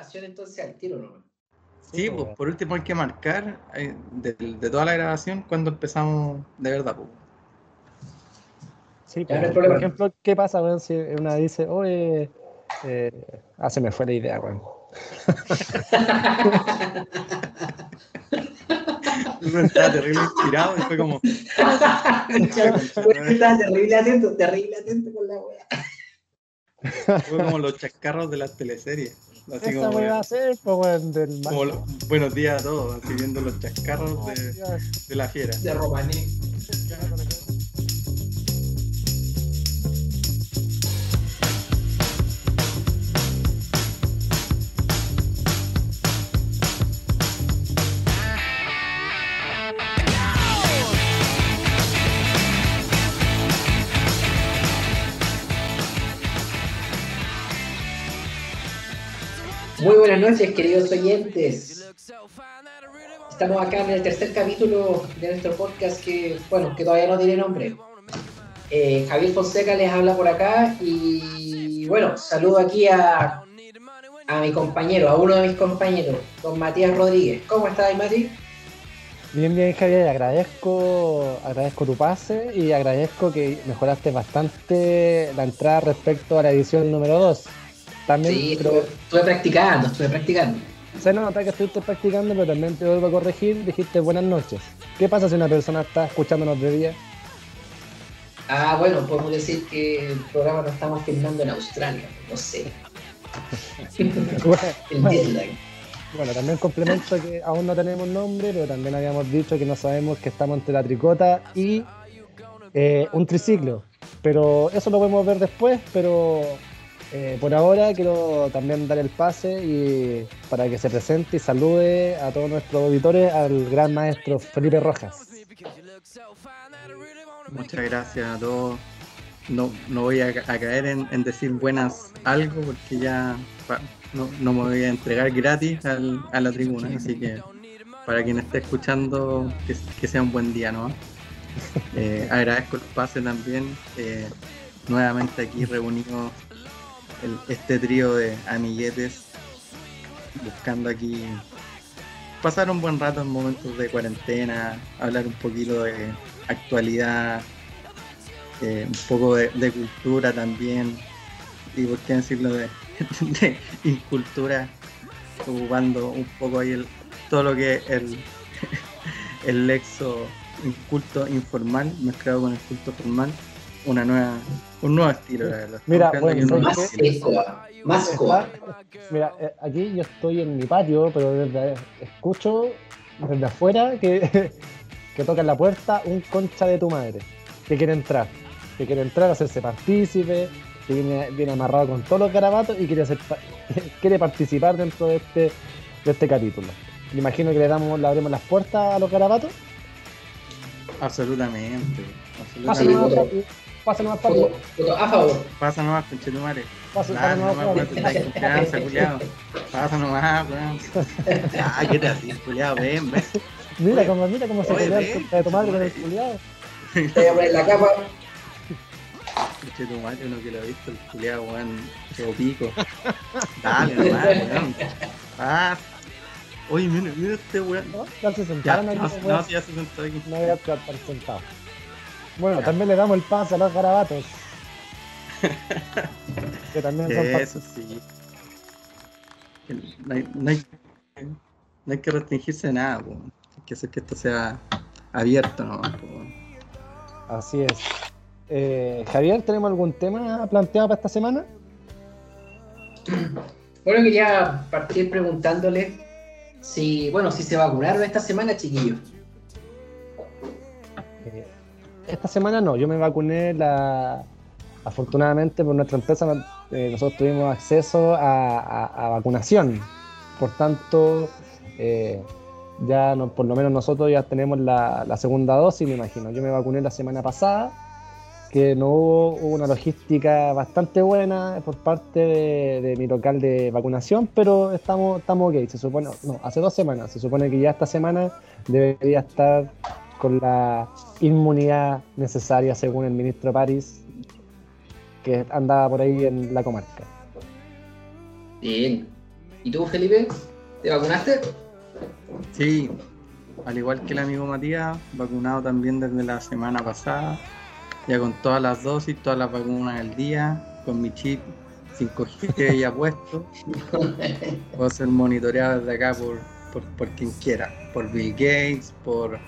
grabación entonces al tiro, ¿no? Sí, pues, por último hay que marcar eh, de, de toda la grabación cuando empezamos de verdad. Pues. Sí, pues, por ejemplo, ¿qué pasa weón, si una dice, oye, eh, ah, se me fue la idea, weón? Uno estaba terrible inspirado y fue como. estaba terrible atento, terrible atento con la wea. Fue como los chascarros de las teleseries. Así Esa como, a hacer, pues, weón, del como Buenos días a todos, así viendo los chascarros de, de la fiera. De Romaní. Muy buenas noches, queridos oyentes. Estamos acá en el tercer capítulo de nuestro podcast que, bueno, que todavía no tiene nombre. Eh, Javier Fonseca les habla por acá y, bueno, saludo aquí a, a mi compañero, a uno de mis compañeros, don Matías Rodríguez. ¿Cómo estás, Mati? Bien, bien, Javier, agradezco, agradezco tu pase y agradezco que mejoraste bastante la entrada respecto a la edición número 2 sí, estuve, practicando, estuve practicando. Se nota que estuviste practicando, pero también te vuelvo a corregir, dijiste buenas noches. ¿Qué pasa si una persona está escuchándonos de día? Ah, bueno, podemos decir que el programa lo estamos filmando en Australia, no sé. bueno, también complemento que aún no tenemos nombre, pero también habíamos dicho que no sabemos que estamos entre la tricota y eh, un triciclo. Pero eso lo podemos ver después, pero eh, por ahora quiero también dar el pase y para que se presente y salude a todos nuestros auditores al gran maestro Felipe Rojas. Muchas gracias a todos. No, no voy a, caer en, decir buenas algo porque ya no, me voy a entregar gratis a la tribuna, así que para quien esté escuchando que, sea un buen día, ¿no? Eh, agradezco el pase también. Eh, nuevamente aquí reunidos este trío de amiguetes buscando aquí pasar un buen rato en momentos de cuarentena, hablar un poquito de actualidad, eh, un poco de, cultura también, y por qué decirlo de, incultura, ocupando un poco ahí el, todo lo que es el, el lexo inculto informal mezclado con el culto formal una nueva, un nuevo estilo, la verdad. Mira, bueno, más más Mira, eh, aquí yo estoy en mi patio, pero desde, escucho desde afuera que, que toca en la puerta un concha de tu madre, que quiere entrar, que quiere entrar, a hacerse partícipe, que viene, viene amarrado con todos los garabatos y quiere, hacer, quiere participar dentro de este, de este capítulo. Me imagino que le damos, le abrimos las puertas a los garabatos. Absolutamente. absolutamente. Pasa nomás, Pato. A favor. Pasa nomás, conchetumare. Pasa, pasa nomás, nomás confianza, culiado. Pasa nomás, weón. Ah, qué te haces, culiado, ven, ven. Mira cómo, mira cómo se pelea de tu madre con el culiado. Te voy a poner la capa. Conchetumare, uno que lo ha visto, el culiado, weón, quedó pico. Dale nomás, weón. Ah. Oye, mira, mira este weón. ¿No? Ya se sentaron aquí. No, ya se sentó aquí. No voy a estar sentado. Bueno, también le damos el paso a los garabatos. que también son Eso sí. No hay, no, hay, no hay, que restringirse de nada, po. hay que hacer que esto sea abierto ¿no? Así es. Eh, Javier, ¿tenemos algún tema planteado para esta semana? Bueno, quería partir preguntándole si, bueno, si se vacunaron esta semana, chiquillos esta semana no, yo me vacuné la, afortunadamente por nuestra empresa eh, nosotros tuvimos acceso a, vacunación. Por tanto, eh, ya no, por lo menos nosotros ya tenemos la, segunda dosis, me imagino. Yo me vacuné la semana pasada, que no hubo, una logística bastante buena por parte de, mi local de vacunación, pero estamos, estamos ok. Se supone, no, hace dos semanas, se supone que ya esta semana debería estar con la inmunidad necesaria según el ministro París, que andaba por ahí en la comarca. Bien. ¿Y tú, Felipe? ¿Te vacunaste? Sí, al igual que el amigo Matías, vacunado también desde la semana pasada, ya con todas las dosis, todas las vacunas del día, con mi chip 5G ya puesto. Puedo ser monitoreado desde acá por, por, por quien quiera, por Bill Gates, por,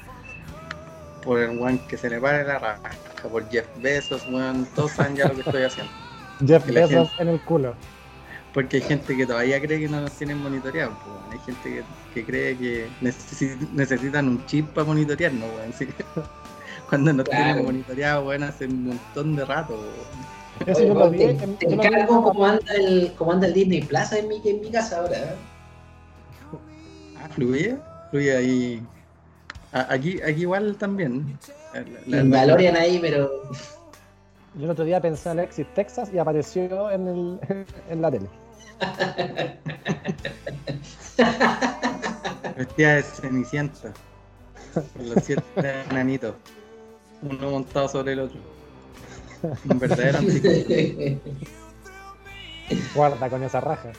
por el one que se le pare la raja, por Jeff Bezos, bueno, todos saben ya lo que estoy haciendo. Jeff Bezos gente- en el culo. Porque hay gente que todavía cree que no nos tienen monitoreados, pues, hay gente que, que cree que necesi- necesitan un chip para monitorearnos, weón. Así que cuando nos Claro. tienen monitoreados, weón, hace un montón de rato, weón. Eso Oye, yo lo vi te, en- te yo lo vi en encargo Amazon. cómo anda el, cómo anda el Disney Plaza en mi, en mi casa ahora. ¿eh? Ah, fluye, fluye ahí. Aquí, aquí igual también. La- El la- Valorian ahí, pero. Yo el otro día pensé en Alexis, Texas, y apareció en, el, en la tele. Vestida de cenicienta. Con los siete enanitos. Uno montado sobre el otro. Un verdadero. Guarda con esa raja.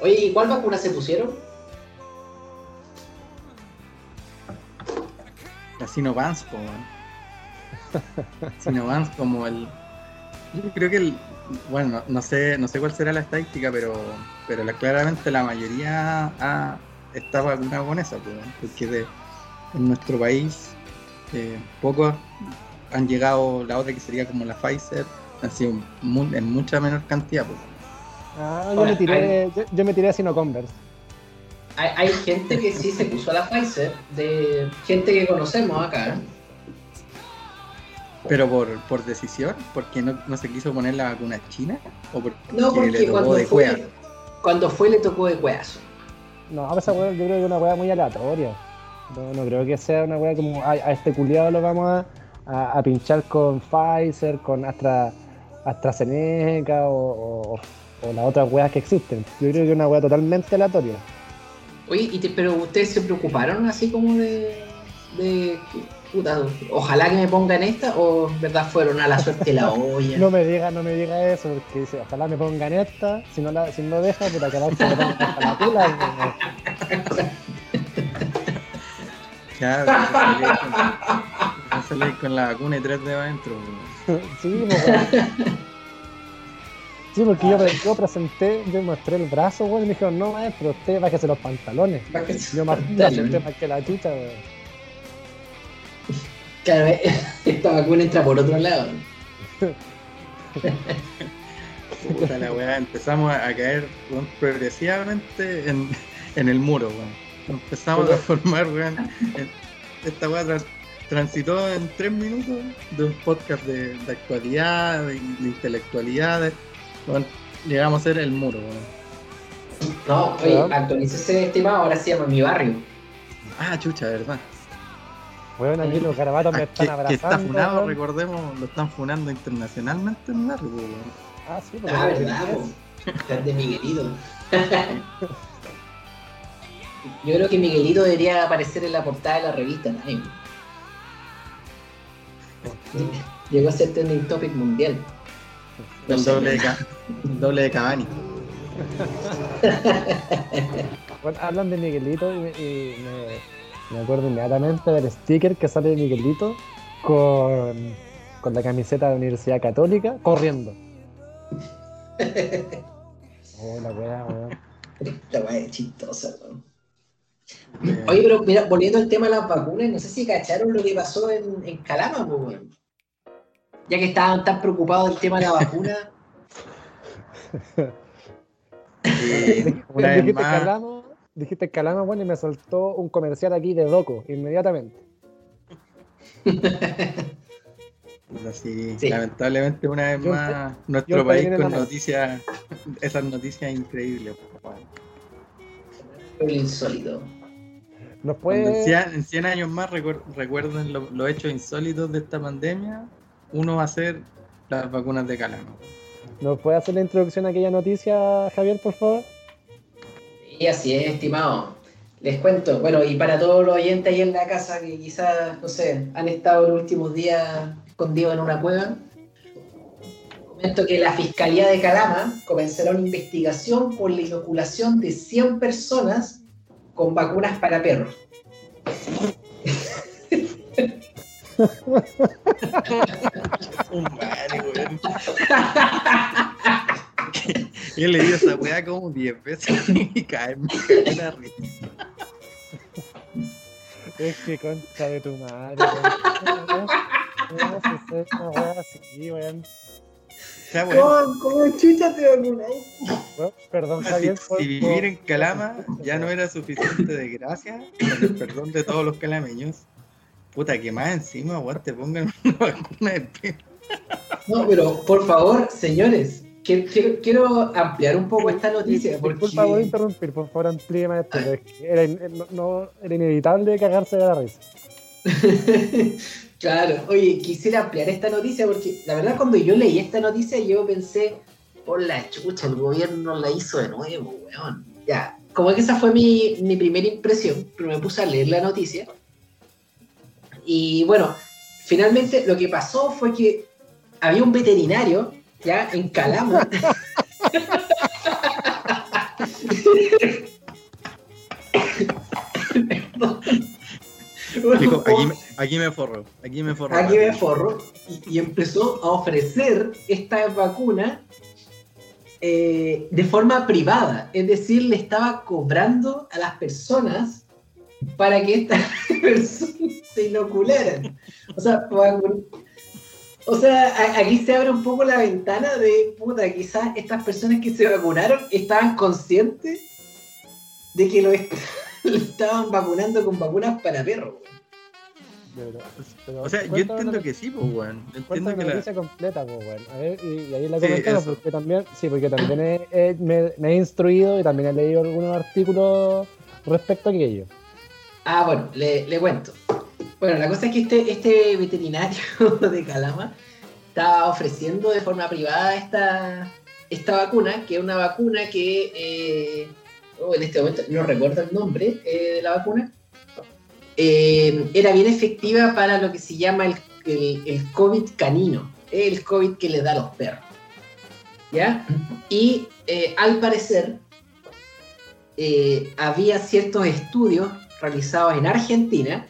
Oye, ¿y cuál vacuna se pusieron? La Sinovans, po, weón. Sinovans como el. Yo creo que el. Bueno, no, no sé, no sé cuál será la estadística, pero, pero la- claramente la mayoría ha, está vacunada con esa, po, weón, porque de- en nuestro país eh, pocos han llegado la otra que sería como la Pfizer, han sido mu- en mucha menor cantidad. po. Ah, yo me tiré, yo, yo me tiré a Sino Converse. Hay, hay gente que sí se puso a la Pfizer, de gente que conocemos acá. Pero por, por decisión, porque no, no se quiso poner la vacuna china, o porque, No, le porque tocó cuando de fue, cuando fue le tocó de cueazo. No, esa weá yo creo que es una weá muy aleatoria. No, no creo que sea una weá como "Ay, a, este culiado lo vamos a, a- a pinchar con Pfizer, con Astra, AstraZeneca o, o, o las otras weas que existen. Yo creo que es una weá totalmente aleatoria. Oye, y te- pero ustedes se preocuparon así como de. de puta, ojalá que me pongan esta, o en verdad fueron a la suerte la olla. No me diga, no me diga eso, porque dice, ojalá me pongan esta, si no la, si no deja, puta que la la tula. Claro, ya salí con, la vacuna y 3 de adentro. Sí, pues. Sí, porque yo, yo presenté, yo mostré el brazo, weón, y me dijeron, no, maestro, usted bájese los pantalones. Yo más más que la chucha, weón. Claro, esta vacuna entra por otro lado. Puta la weá, empezamos a a caer weón, progresivamente en, en el muro, weón. Empezamos a transformar, weón. en- esta weá tran- transitó en 3 minutos de un podcast de, de actualidad, de, de intelectualidad. De- llegamos a ser el muro, weón. No, oye, actualícese, estimado, ahora se llama Mi Barrio. Ah, chucha, ¿verdad? Weón, aquí los garabatos me están que, que abrazando. está funado, weón. recordemos, lo están funando internacionalmente en Narco, weón. Ah, sí, porque Ah, no verdad, qué es. po. Grande Miguelito. Yo creo que Miguelito debería aparecer en la portada de la revista Time. Llegó a ser trending topic mundial. No El doble de, el doble de Cavani. Bueno, hablan de Miguelito y, me, y me- me acuerdo inmediatamente del sticker que sale de Miguelito con, con la camiseta de la Universidad Católica corriendo. Oh, la weá, weón. Esta weá es chistosa, weón. Eh, Oye, pero mira, volviendo al tema de las vacunas, no sé si cacharon lo que pasó en, en Calama, po, weón. Ya que estaban tan preocupados del tema de la vacuna. una vez dijiste más, Calama, dijiste Calama, bueno, y me soltó un comercial aquí de Doco, inmediatamente. así, Sí. lamentablemente una vez Yo más, yo nuestro el país con noticias, esas noticias increíbles. Lo insólito. Nos en puede. 100, en 100 años más recuer- recuerden lo- los hechos insólitos de esta pandemia, uno va a ser las vacunas de calama. ¿Nos puede hacer la introducción a aquella noticia, Javier, por favor? Y así es, estimado. Les cuento, bueno, y para todos los oyentes ahí en la casa que quizás, no sé, han estado los últimos días escondidos en una cueva, Comento que la Fiscalía de Calama comenzará una investigación por la inoculación de 100 personas con vacunas para perros. Yo le di esa weá como 10 veces y cae me cae la risa. Es que concha de tu madre. ¿Cómo vas a hacer una weá así, weón? ¿Cómo, cómo chucha te vacunáis? Weón, Perdón, si, Javier. por- si vivir en Calama ya no era suficiente desgracia, con el perdón de todos los calameños, puta, que más encima, weón, te pongan una vacuna de perro. No, pero por favor, señores, que- quiero, quiero ampliar un poco esta noticia. Porque... Por interrumpir, por favor amplíe más esto. pero es que Era, in- no, no- era inevitable cagarse de la risa. claro, oye, quisiera ampliar esta noticia porque la verdad cuando yo leí esta noticia yo pensé, por la chucha, el gobierno la hizo de nuevo, weón. Ya, como que esa fue mi, mi primera impresión, pero me puse a leer la noticia. Y bueno, finalmente lo que pasó fue que había un veterinario, ya, en Calama. Dijo, aquí, me- aquí me forro, aquí me forro. Aquí me forro y, y empezó a ofrecer esta vacuna eh, de forma privada, es decir, le estaba cobrando a las personas para que estas personas se inocularan. O sea, o sea, aquí se abre un poco la ventana de, puta, quizás estas personas que se vacunaron estaban conscientes de que lo, est- lo estaban vacunando con vacunas para perros. Pero- pero O sea, yo entiendo que sí, pues, weón. Entiendo que la la... noticia completa, pues, weón. A ver, y, y ahí la Sí, comentamos, eso. porque también, sí, porque también he- he- me, me he instruido y también he leído algunos artículos respecto a aquello. Ah, bueno, le, le cuento. Bueno, la cosa es que este, este veterinario de Calama estaba ofreciendo de forma privada esta, esta vacuna, que es una vacuna que eh, oh, en este momento no recuerdo el nombre eh, de la vacuna. Eh, era bien efectiva para lo que se llama el, el, el COVID canino, el COVID que le da a los perros. ¿Ya? Y al parecer había ciertos estudios realizados en Argentina,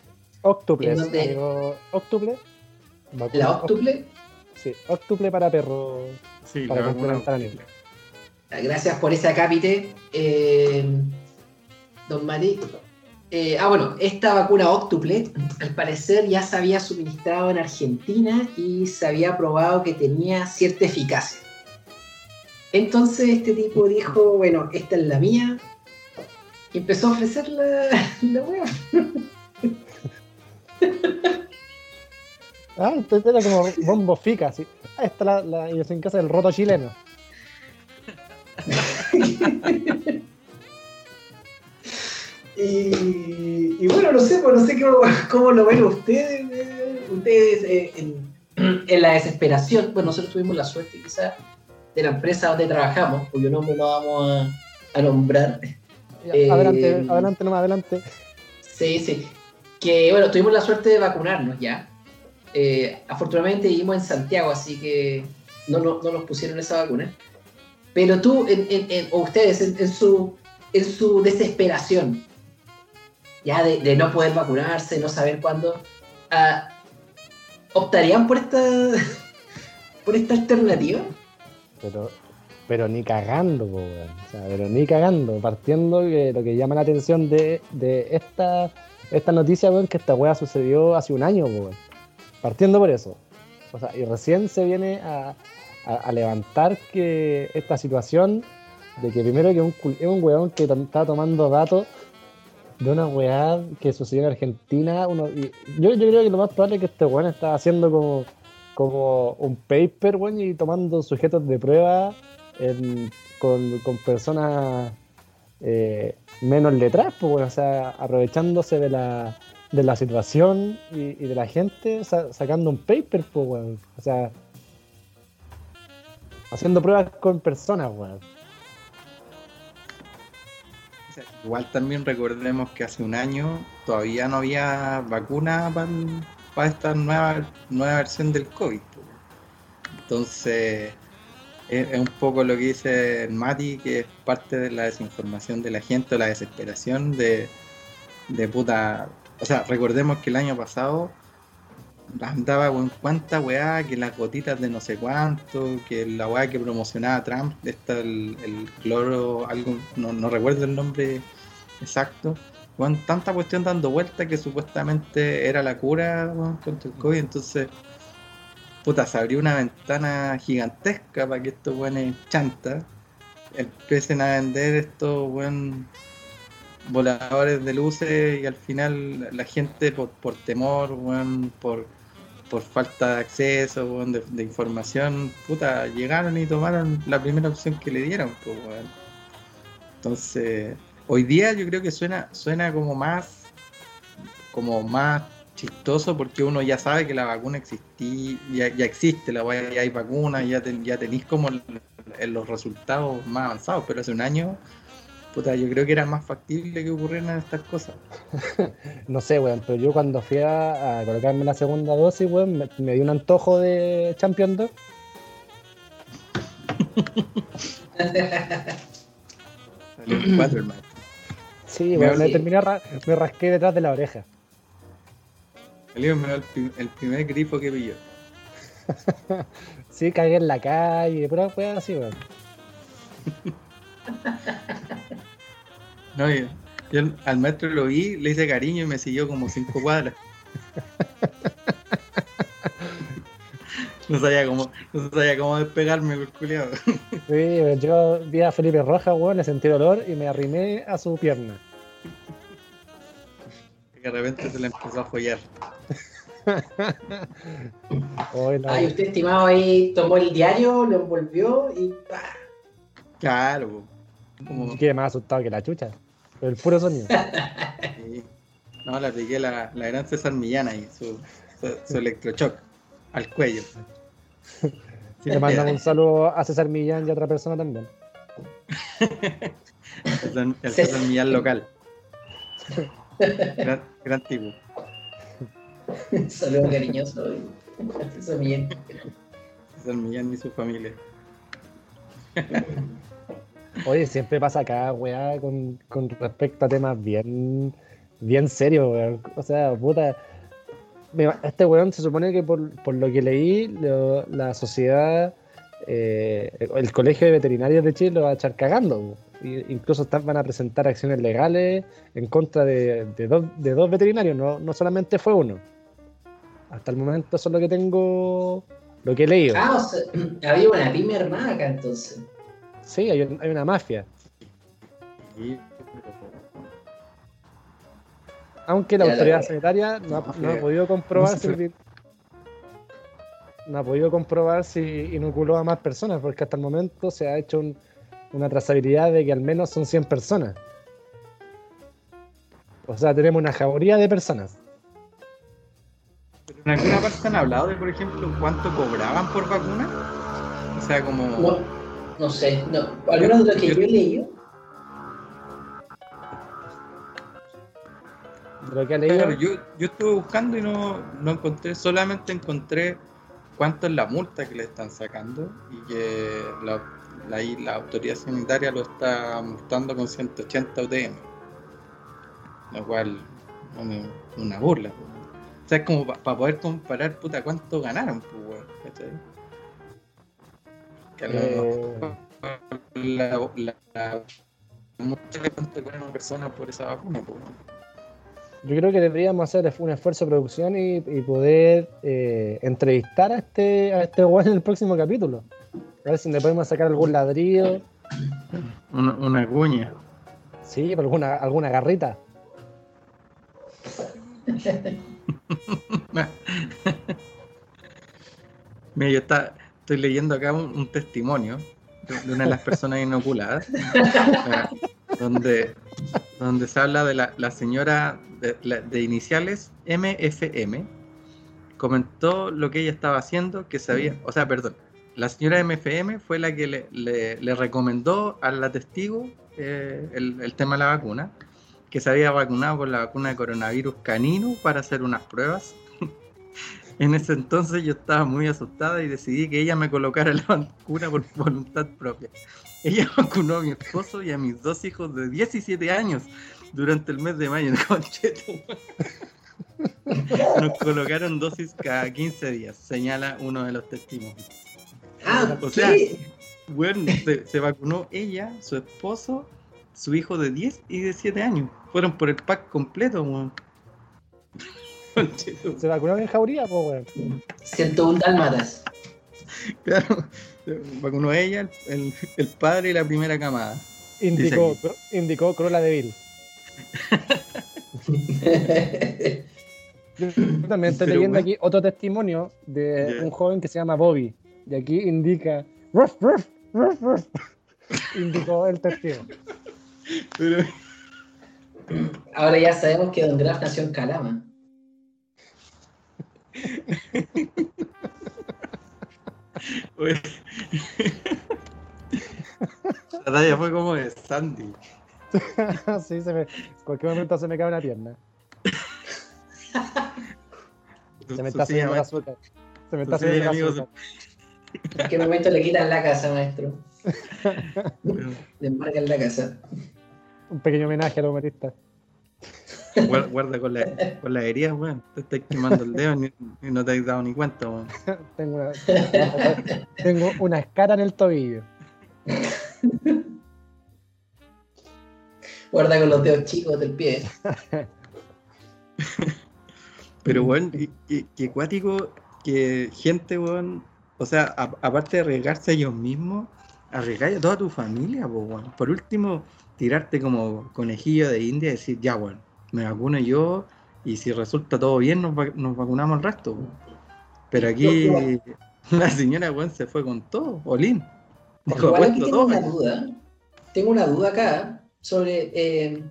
Octuple, la octuple, Sí, octuple para perros. Sí, Para la vacuna complementar a niños. gracias por ese acápite, eh, don Mati. Eh, ah, bueno, esta vacuna octuple, al parecer ya se había suministrado en Argentina y se había probado que tenía cierta eficacia. Entonces este tipo dijo, bueno, esta es la mía, y empezó a ofrecer la, la wea. Ah, entonces era como bombo fica, así. Ah, esta la, la idiosincrasia del roto chileno. Y, y bueno, no sé, pues no sé cómo, cómo lo ven ustedes. eh, Ustedes eh, en, en la desesperación. Bueno, nosotros tuvimos la suerte quizás de la empresa donde trabajamos, cuyo nombre no vamos a, a nombrar. Ya, Eh, Adelante, adelante, nomás adelante. Sí, sí. Que bueno, tuvimos la suerte de vacunarnos ya. Eh, afortunadamente vivimos en Santiago, así que no, no, no nos pusieron esa vacuna. Pero tú, en, en- en- o ustedes, en, en su, en su desesperación, ya de, de no poder vacunarse, no saber cuándo, ah, ¿optarían por esta, por esta alternativa? Pero, pero ni cagando, weón. O sea, pero ni cagando. Partiendo que lo que llama la atención de, de esta, esta noticia, weón, que esta weá sucedió hace un año, po, weón. Partiendo por eso. O sea, y recién se viene a, a- levantar que esta situación de que primero que un, es un weón que está tomando datos de una weá que sucedió en Argentina. Uno, y yo, yo creo que lo más probable es que este weón está haciendo como, como un paper, weón, y tomando sujetos de prueba con, personas eh, menos letradas, pues, o sea, aprovechándose de la, de la situación y, de la gente, sa- sacando un paper, pues, weón. O sea, haciendo pruebas con personas, weón. Igual también recordemos que hace un año todavía no había vacuna para esta nueva, nueva versión del COVID. po. Entonces, es, un poco lo que dice Mati, que es parte de la desinformación de la gente la desesperación de, de puta. O sea, recordemos que el año pasado andaba con cuánta weá, que las gotitas de no sé cuánto, que la weá que promocionaba Trump, está el, cloro, algo, no, recuerdo el nombre exacto. Con tanta cuestión dando vuelta que supuestamente era la cura contra el COVID, entonces puta, se abrió una ventana gigantesca para que estos buenos chanta empiecen a vender estos buen voladores de luces y al final la gente por, por temor, por, por falta de acceso, de, información, puta, llegaron y tomaron la primera opción que le dieron, pues, Entonces, hoy día yo creo que suena, suena como más, como más chistoso porque uno ya sabe que la vacuna existí, ya, ya existe, la ya hay vacuna, ya, ya tenéis como los resultados más avanzados, pero hace un año, puta, yo creo que era más factible que ocurrieran estas cosas. no sé, weón, pero yo cuando fui a, colocarme la segunda dosis, weón, me, me dio un antojo de Champion 2. Salió cuatro, hermano. Sí, weón, me, terminé, me rasqué detrás de la oreja. Salió el, el primer grifo que pilló. sí, cagué en la calle, pero fue así, weón. no, yo, al maestro lo vi, le hice cariño y me siguió como cinco cuadras. no sabía cómo, no sabía cómo despegarme, el culiado. sí, yo vi a Felipe Roja, weón, le sentí dolor y me arrimé a su pierna. Y de repente se le empezó a follar. Ay, usted, estimado, ahí tomó el diario, lo envolvió y Claro. Como... Quede más asustado que la chucha. el puro sonido. No, le apliqué la, la gran César Millán ahí, su, su, electrochoc al cuello. Sí, le mandamos un saludo a César Millán y a otra persona también. el, César Millán local. Gran, gran tipo. Saludos cariñoso. César Millán. César Millán y su familia. Oye, siempre pasa acá, weá, con, con respecto a temas bien, bien serios, weón. O sea, puta. Este weón se supone que por, por lo que leí, la sociedad, eh, el Colegio de Veterinarios de Chile lo va a echar cagando. incluso van a presentar acciones legales en contra de, de, dos, de dos veterinarios, no, no solamente fue uno. Hasta el momento eso es lo que tengo, lo que he leído. Ah, o sea, había una pyme armada acá entonces. Sí, hay, hay una mafia. Aunque la autoridad sanitaria no ha, podido comprobar si no ha podido comprobar si inoculó a más personas, porque hasta el momento se ha hecho una trazabilidad de que al menos son 100 personas. O sea, tenemos una jauría de personas. ¿En alguna parte han hablado de, por ejemplo, cuánto cobraban por vacuna? O sea, como... No, no sé, no. ¿Algunos de los que yo, he leído? Lo que leído... yo, yo estuve buscando y no, no encontré, solamente encontré cuánto es la multa que le están sacando y que la, la, la autoridad sanitaria lo está multando con 180 UTM. Lo cual, una, una burla. O sea, es como para poder comparar, puta, cuánto ganaron, pues, weón. Que a lo mejor la, la, la, cuánto gana una persona por esa vacuna, pues, Yo creo que deberíamos hacer un esfuerzo de producción y, poder eh, entrevistar a este a este en el próximo capítulo. A ver si le podemos sacar algún ladrillo. Una, una cuña. Sí, alguna, alguna garrita. Mira, yo estoy leyendo acá un, testimonio de una de las personas inoculadas, donde, donde se habla de la, señora de, iniciales MFM, comentó lo que ella estaba haciendo, que sabía, o sea, perdón, la señora MFM fue la que le, recomendó a la testigo eh, el, el, tema de la vacuna, que se había vacunado con la vacuna de coronavirus canino para hacer unas pruebas En ese entonces yo estaba muy asustada y decidí que ella me colocara la vacuna por voluntad propia. Ella vacunó a mi esposo y a mis dos hijos de 17 años durante el mes de mayo. Concheto. Nos colocaron dosis cada 15 días, señala uno de los testimonios. Ah, O sea, ¿qué? Bueno, se, se vacunó ella, su esposo, su hijo de 10 y de 7 años. Fueron por el pack completo, weón. Concheto. Se vacunó en Jauría, pues, weón. 101 dálmatas. Claro, se vacunó ella, el, el- el padre y la primera camada. Indicó, indicó Corolla de Bill. Yo también estoy Pero, leyendo aquí otro testimonio de un joven que se llama Bobby. Y aquí indica. "Ruff, ruff, ruff, ruff". Indicó el testigo. Pero, Ahora ya sabemos que Don Graf nació en Calama. La talla fue como de Sandy. sí, se me, en cualquier momento se me cae una pierna. Se me está subiendo el azúcar. Se me está subiendo el azúcar. ¿En qué momento le quitan la casa, maestro? Le embarcan la casa. Un pequeño homenaje al humorista. guarda, guarda con, la, con las heridas, weón. Te estás quemando el dedo y, y no te has dado ni cuenta, weón. Tengo una, tengo una escara en el tobillo. Guarda con los dedos chicos del pie. Pero, weón, y- qué cuático que gente, weón, o sea, a- aparte de arriesgarse a ellos mismos, arriesgar a toda tu familia, po, weón. Por último, tirarte como conejillo de India y decir, ya, weón, me vacuno yo y si resulta todo bien, nos, va- nos vacunamos el resto, weón. Pero aquí la señora, weón, se fue con todo, Olin. Dijo, Igual aquí apuesto tengo todo. una duda. Tengo una duda acá sobre. eh,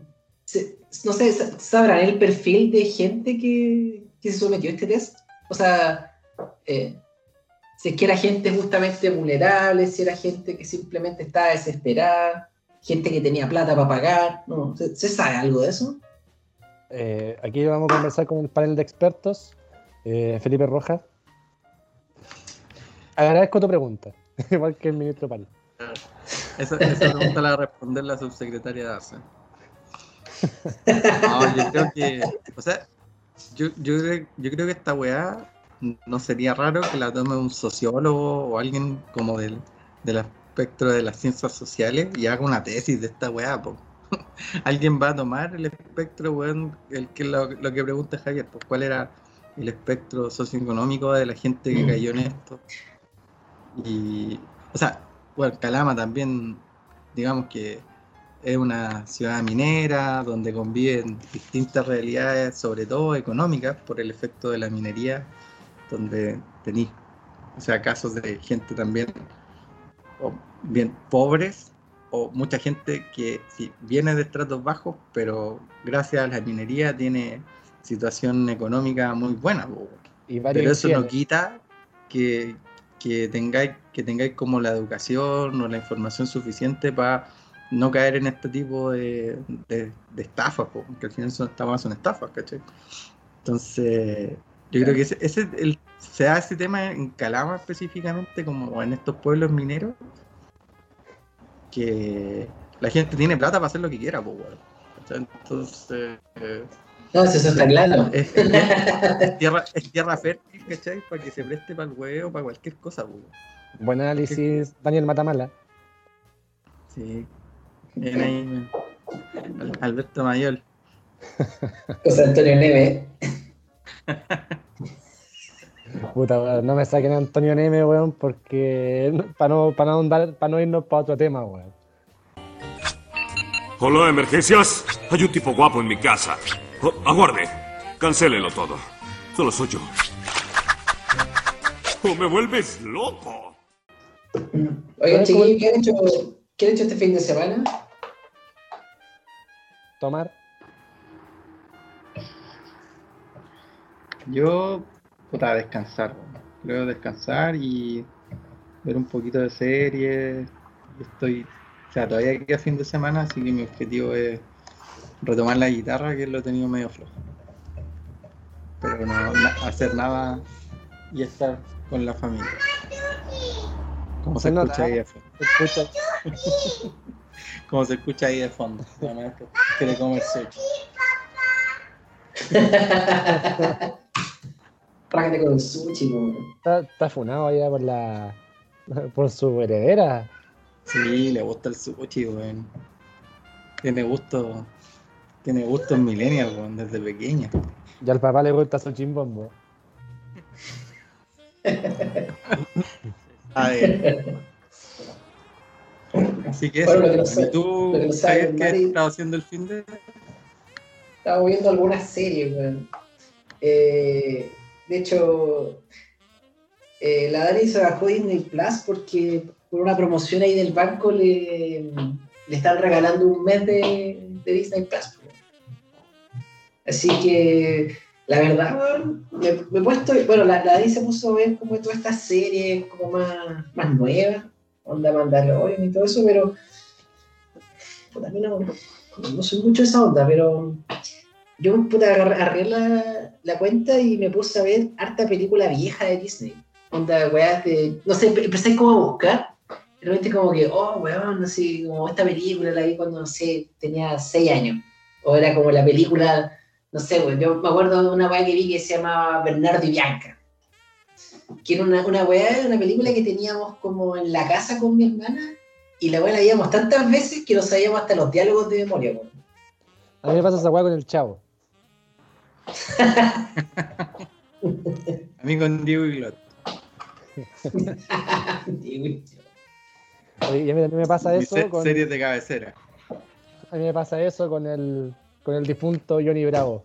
se- no sé, sa- ¿sabrán el perfil de gente que, que se sometió a este test? O sea, eh, si es que era gente justamente vulnerable, si era gente que simplemente estaba desesperada, gente que tenía plata para pagar. No, ¿se, se sabe algo de eso? Eh, aquí vamos a conversar con el panel de expertos. Eh, Felipe Rojas. Agradezco tu pregunta, igual que el ministro Pal. Esa, esa pregunta la va a responder la subsecretaria de Arce. No, yo creo que, o sea, yo, yo, yo creo que esta weá no sería raro que la tome un sociólogo o alguien como del, del espectro de las ciencias sociales y haga una tesis de esta weá. po. Alguien va a tomar el espectro, weón, el que lo, lo que pregunta Javier, pues cuál era el espectro socioeconómico de la gente que cayó en esto. Y, o sea, bueno, Calama también, digamos que es una ciudad minera donde conviven distintas realidades, sobre todo económicas, por el efecto de la minería, donde tenéis, o sea, casos de gente también o bien pobres o mucha gente que sí, viene de estratos bajos, pero gracias a la minería tiene situación económica muy buena. Y Pero eso no quita que, que tengáis que tengáis como la educación o la información suficiente para no caer en este tipo de, de, de estafas, po, porque al final son, esta weá son estafas, ¿cachai? Entonces, yo creo que ese, ese el, se da ese tema en Calama específicamente, como en estos pueblos mineros, que la gente tiene plata para hacer lo que quiera. ¿cachai? Entonces, eh, No, eso está claro. es, es tierra, es tierra- es tierra fértil, ¿cachai? Para que se preste para el huevo, para cualquier cosa, po. Buen análisis, Daniel Matamala. Sí. Bien ahí, Al- Alberto Mayol. José Antonio Neve. Puta, weón, no me saquen a Antonio Neme, weón, porque para no, para no, para no irnos para otro tema, weón. Hola, emergencias. Hay un tipo guapo en mi casa. Oh, aguarde. Cancélelo todo. Solo soy yo. ¡Oh, me vuelves loco! Oigan, chiquillos, ¿qué han hecho, qué han hecho este fin de semana? Tomar. Yo, puta, descansar. Creo descansar y ver un poquito de series. Estoy, o sea, todavía queda fin de semana, así que mi objetivo es retomar la guitarra, que lo he tenido medio flojo. Pero no na- hacer nada y estar con la familia. Como se, escucha ahí ¿eh? de fondo. Escucha, Como se escucha ahí de fondo. La que quiere comer sushi. Rájate con el sushi, está, está funado ya por la por su heredera. Sí, le gusta el sushi, weón. Tiene gusto. Tiene gusto en millennial, weón, desde pequeña. Ya al papá le gusta su chimbombo. A ver. Así que Bueno, eso, lo que no weón. sé- ¿Y tú, lo que no sabe, Javier, qué Mari- estás haciendo el fin de...? Estaba viendo algunas series, weón. Eh, de hecho, eh, la Dani se bajó Disney Plus porque por una promoción ahí del banco le, le están regalando un mes de, de Disney Plus. Así que, la verdad, me, me he puesto. Bueno, la, la Dani se puso a ver como todas estas series como más, más nuevas, onda Mandalorian y todo eso, pero. puta, a mí no, no soy mucho de esa onda, pero yo puta, agarré, la, la cuenta y me puse a ver harta película vieja de Disney. Onda, weá. No sé, empecé como a buscar. De repente, como que, oh, weón, no sé, como esta película la vi cuando, no sé, tenía 6 años. O era como la película, no sé, weón. Yo me acuerdo de una weá que vi que se llamaba Bernardo y Bianca. Que era una, una weá, una película que teníamos como en la casa con mi hermana. Y la weá la veíamos tantas veces que no sabíamos hasta los diálogos de memoria, weón. A mí me pasa esa weá con el chavo. A mí con Diego y Glot. Oye, Y a mí también me pasa eso se- con, series de cabecera. a mí me pasa eso con el con el difunto Johnny Bravo.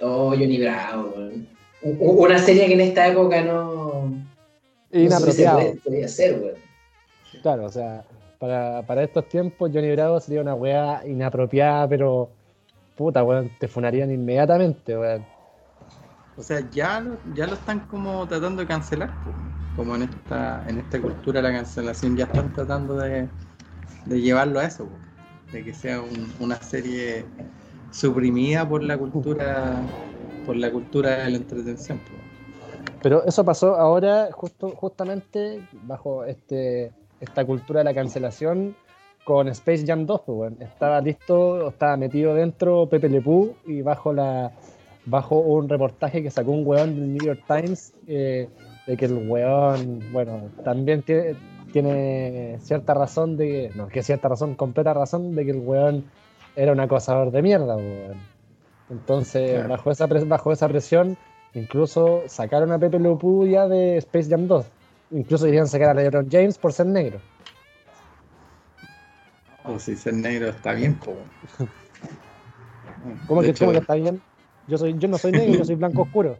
Oh, Johnny Bravo, Una serie que en esta época no. Inapropiado. No podía hacer, weón. Claro, o sea, para, para estos tiempos Johnny Bravo sería una weá inapropiada, pero puta, weón, te funarían inmediatamente, weón. O sea, ya lo, ya lo están como tratando de cancelar. Como en esta, en esta cultura de la cancelación ya están tratando de, de llevarlo a eso. po. De que sea un- una serie suprimida por la cultura por la cultura de la entretención. Pero eso pasó ahora justo, justamente bajo este, esta cultura de la cancelación con Space Jam 2, pues, weón. Estaba listo, estaba metido dentro Pepe Le Pew y bajo la bajo un reportaje que sacó un weón del New York Times eh, de que el weón, bueno, también tiene, tiene cierta razón de que, no, que cierta razón, completa razón de que el weón era un acosador de mierda, weón. Entonces, Claro. bajo, esa pres- bajo esa presión, incluso sacaron a Pepe Pew ya de Space Jam 2. Incluso querían sacar a LeBron James por ser negro. O si ser negro está bien, po. ¿Cómo que, hecho, cómo que está bien? Yo, soy, yo no soy negro, yo soy blanco oscuro.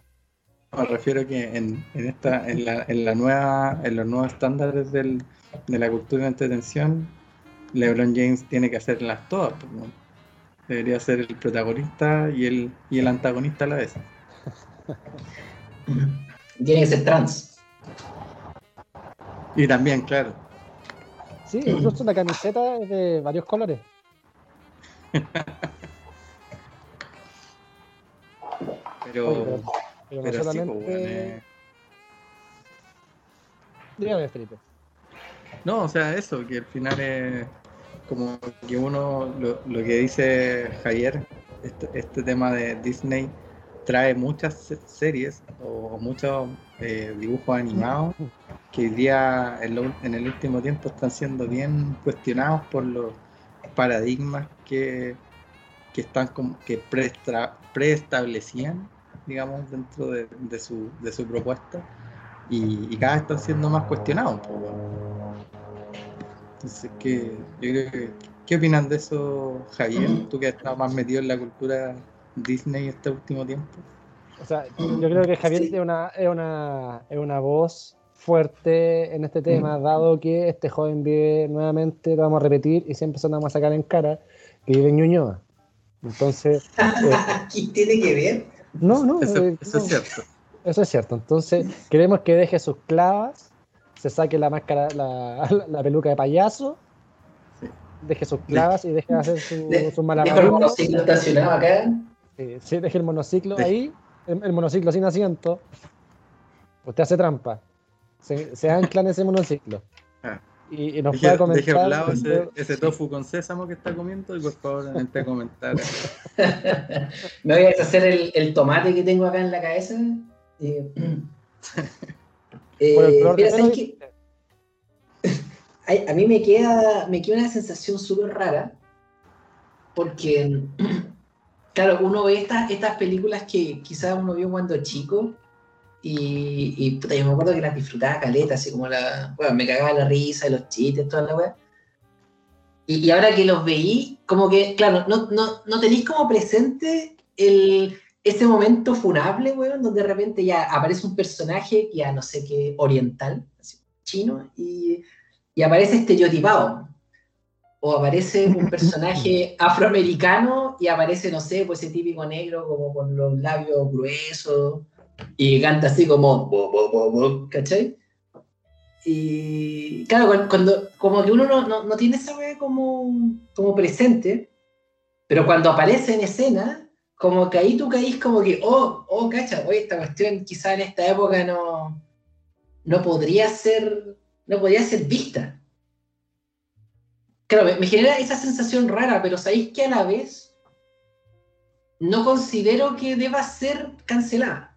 Me refiero que en, en esta, en la, en la nueva, en los nuevos estándares del, de la cultura de entretención, LeBron James tiene que hacerlas todas. ¿no? Debería ser el protagonista y el, y el antagonista a la vez. Tiene que ser trans. Y también, claro, Sí, incluso la camiseta es de varios colores. pero, Oye, pero, pero no pero pues, bueno, eh, Dígame, Felipe. No, o sea, eso, que al final es como que uno, lo, lo que dice Javier, este, este tema de Disney trae muchas se- series o muchos eh, dibujos animados que hoy día en, lo- en el último tiempo están siendo bien cuestionados por los paradigmas que, que están como que preestablecían, digamos, dentro de, de su, de su propuesta y, y cada vez están siendo más weón. Entonces, ¿qué, yo creo que- ¿qué opinan de eso, Javier? Tú que has estado más metido en la cultura Disney este último tiempo. O sea, yo creo que Javier Sí. es, una, es, una, es una voz fuerte en este tema, dado que este joven vive nuevamente, lo vamos a repetir y siempre se lo vamos a sacar en cara, que vive en Ñuñoa. Entonces, eh, ¿Qué tiene que ver? No, no, Eso, eh, eso no, es cierto. eso es cierto. Entonces, queremos que deje sus clavas, se saque la máscara, la, la peluca de payaso, Sí. deje sus clavas y deje de hacer su, De- sus el monociclo estacionado acá. Sí, sí, deje el monociclo ahí el, monociclo sin asiento, usted hace trampa. Se, se ancla en ese monociclo. Y, y nos Deje, puede comentar. deje a un lado ese, ese tofu con sésamo que está comiendo y por favor entre a comentar. Me voy a deshacer el, el tomate que tengo acá en la cabeza. Eh, eh, por el color mira, que ¿sabes? Ay, a mí me queda, me queda una sensación súper rara, porque, claro, uno ve estas, estas películas que quizás uno vio cuando chico, y, y puta, yo me acuerdo que las disfrutaba caleta, así como la, bueno, me cagaba la risa, los chistes, toda la weá. Y, y ahora que los veí, como que, claro, no, no, no tenéis como presente el, ese momento funable, weón, donde de repente ya aparece un personaje, ya no sé qué, oriental, así, chino, y, y aparece estereotipado. O aparece un personaje afroamericano y aparece, no sé, pues ese típico negro como con los labios gruesos y canta así como, bo, ¿cachai? Y claro, cuando, como que uno no, no, no tiene esa weá como, como presente, pero cuando aparece en escena, como que ahí tú caís como que, oh, oh, cacha, oye, esta cuestión quizá en esta época no, no podría ser, no podría ser vista. Claro, me genera esa sensación rara, pero sabéis que a la vez no considero que deba ser cancelada.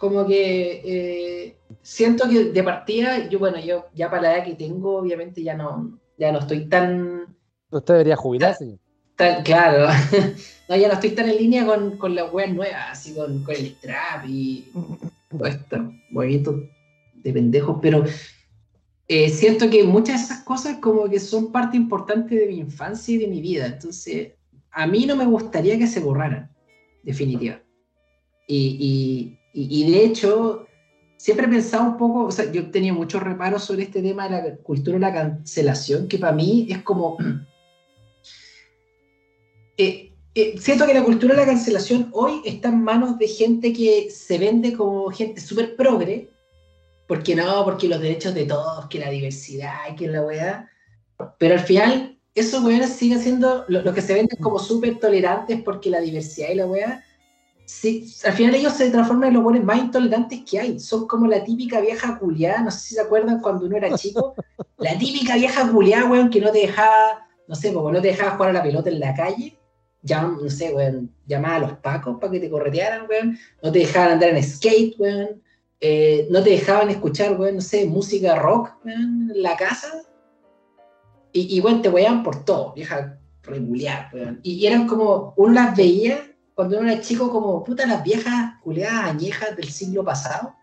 Como que eh, siento que de partida, yo bueno, yo ya para la edad que tengo, obviamente ya no, ya no estoy tan, Usted debería jubilarse. tan claro, no, ya no estoy tan en línea con, con las weas nuevas, así con, con el trap y todo estos movimientos de pendejos, pero eh, siento que muchas de esas cosas como que son parte importante de mi infancia y de mi vida, entonces a mí no me gustaría que se borraran, definitiva. Y, y- y- y de hecho, siempre he pensado un poco, o sea, yo he tenido muchos reparos sobre este tema de la cultura de la cancelación, que para mí es como... Eh, eh, siento que la cultura de la cancelación hoy está en manos de gente que se vende como gente súper progre, porque no, porque los derechos de todos, que la diversidad, que la weá, pero al final esos weones siguen siendo lo, lo que se venden como súper tolerantes porque la diversidad y la weá, sí, al final ellos se transforman en los weones más intolerantes que hay, son como la típica vieja culiada, no sé si se acuerdan cuando uno era chico, la típica vieja culiada, weón, que no te dejaba, no sé, porque no te dejaba jugar a la pelota en la calle, ya, no sé, weón, llamaba a los pacos para que te corretearan, weón, no te dejaban andar en skate, weón, eh, no te dejaban escuchar, weón, no sé, música rock, weón, en la casa, y, y weón, te weaban por todo, vieja regular, weón, y, y eran como, uno las veía cuando uno era chico como, puta, las viejas culiadas añejas del siglo pasado,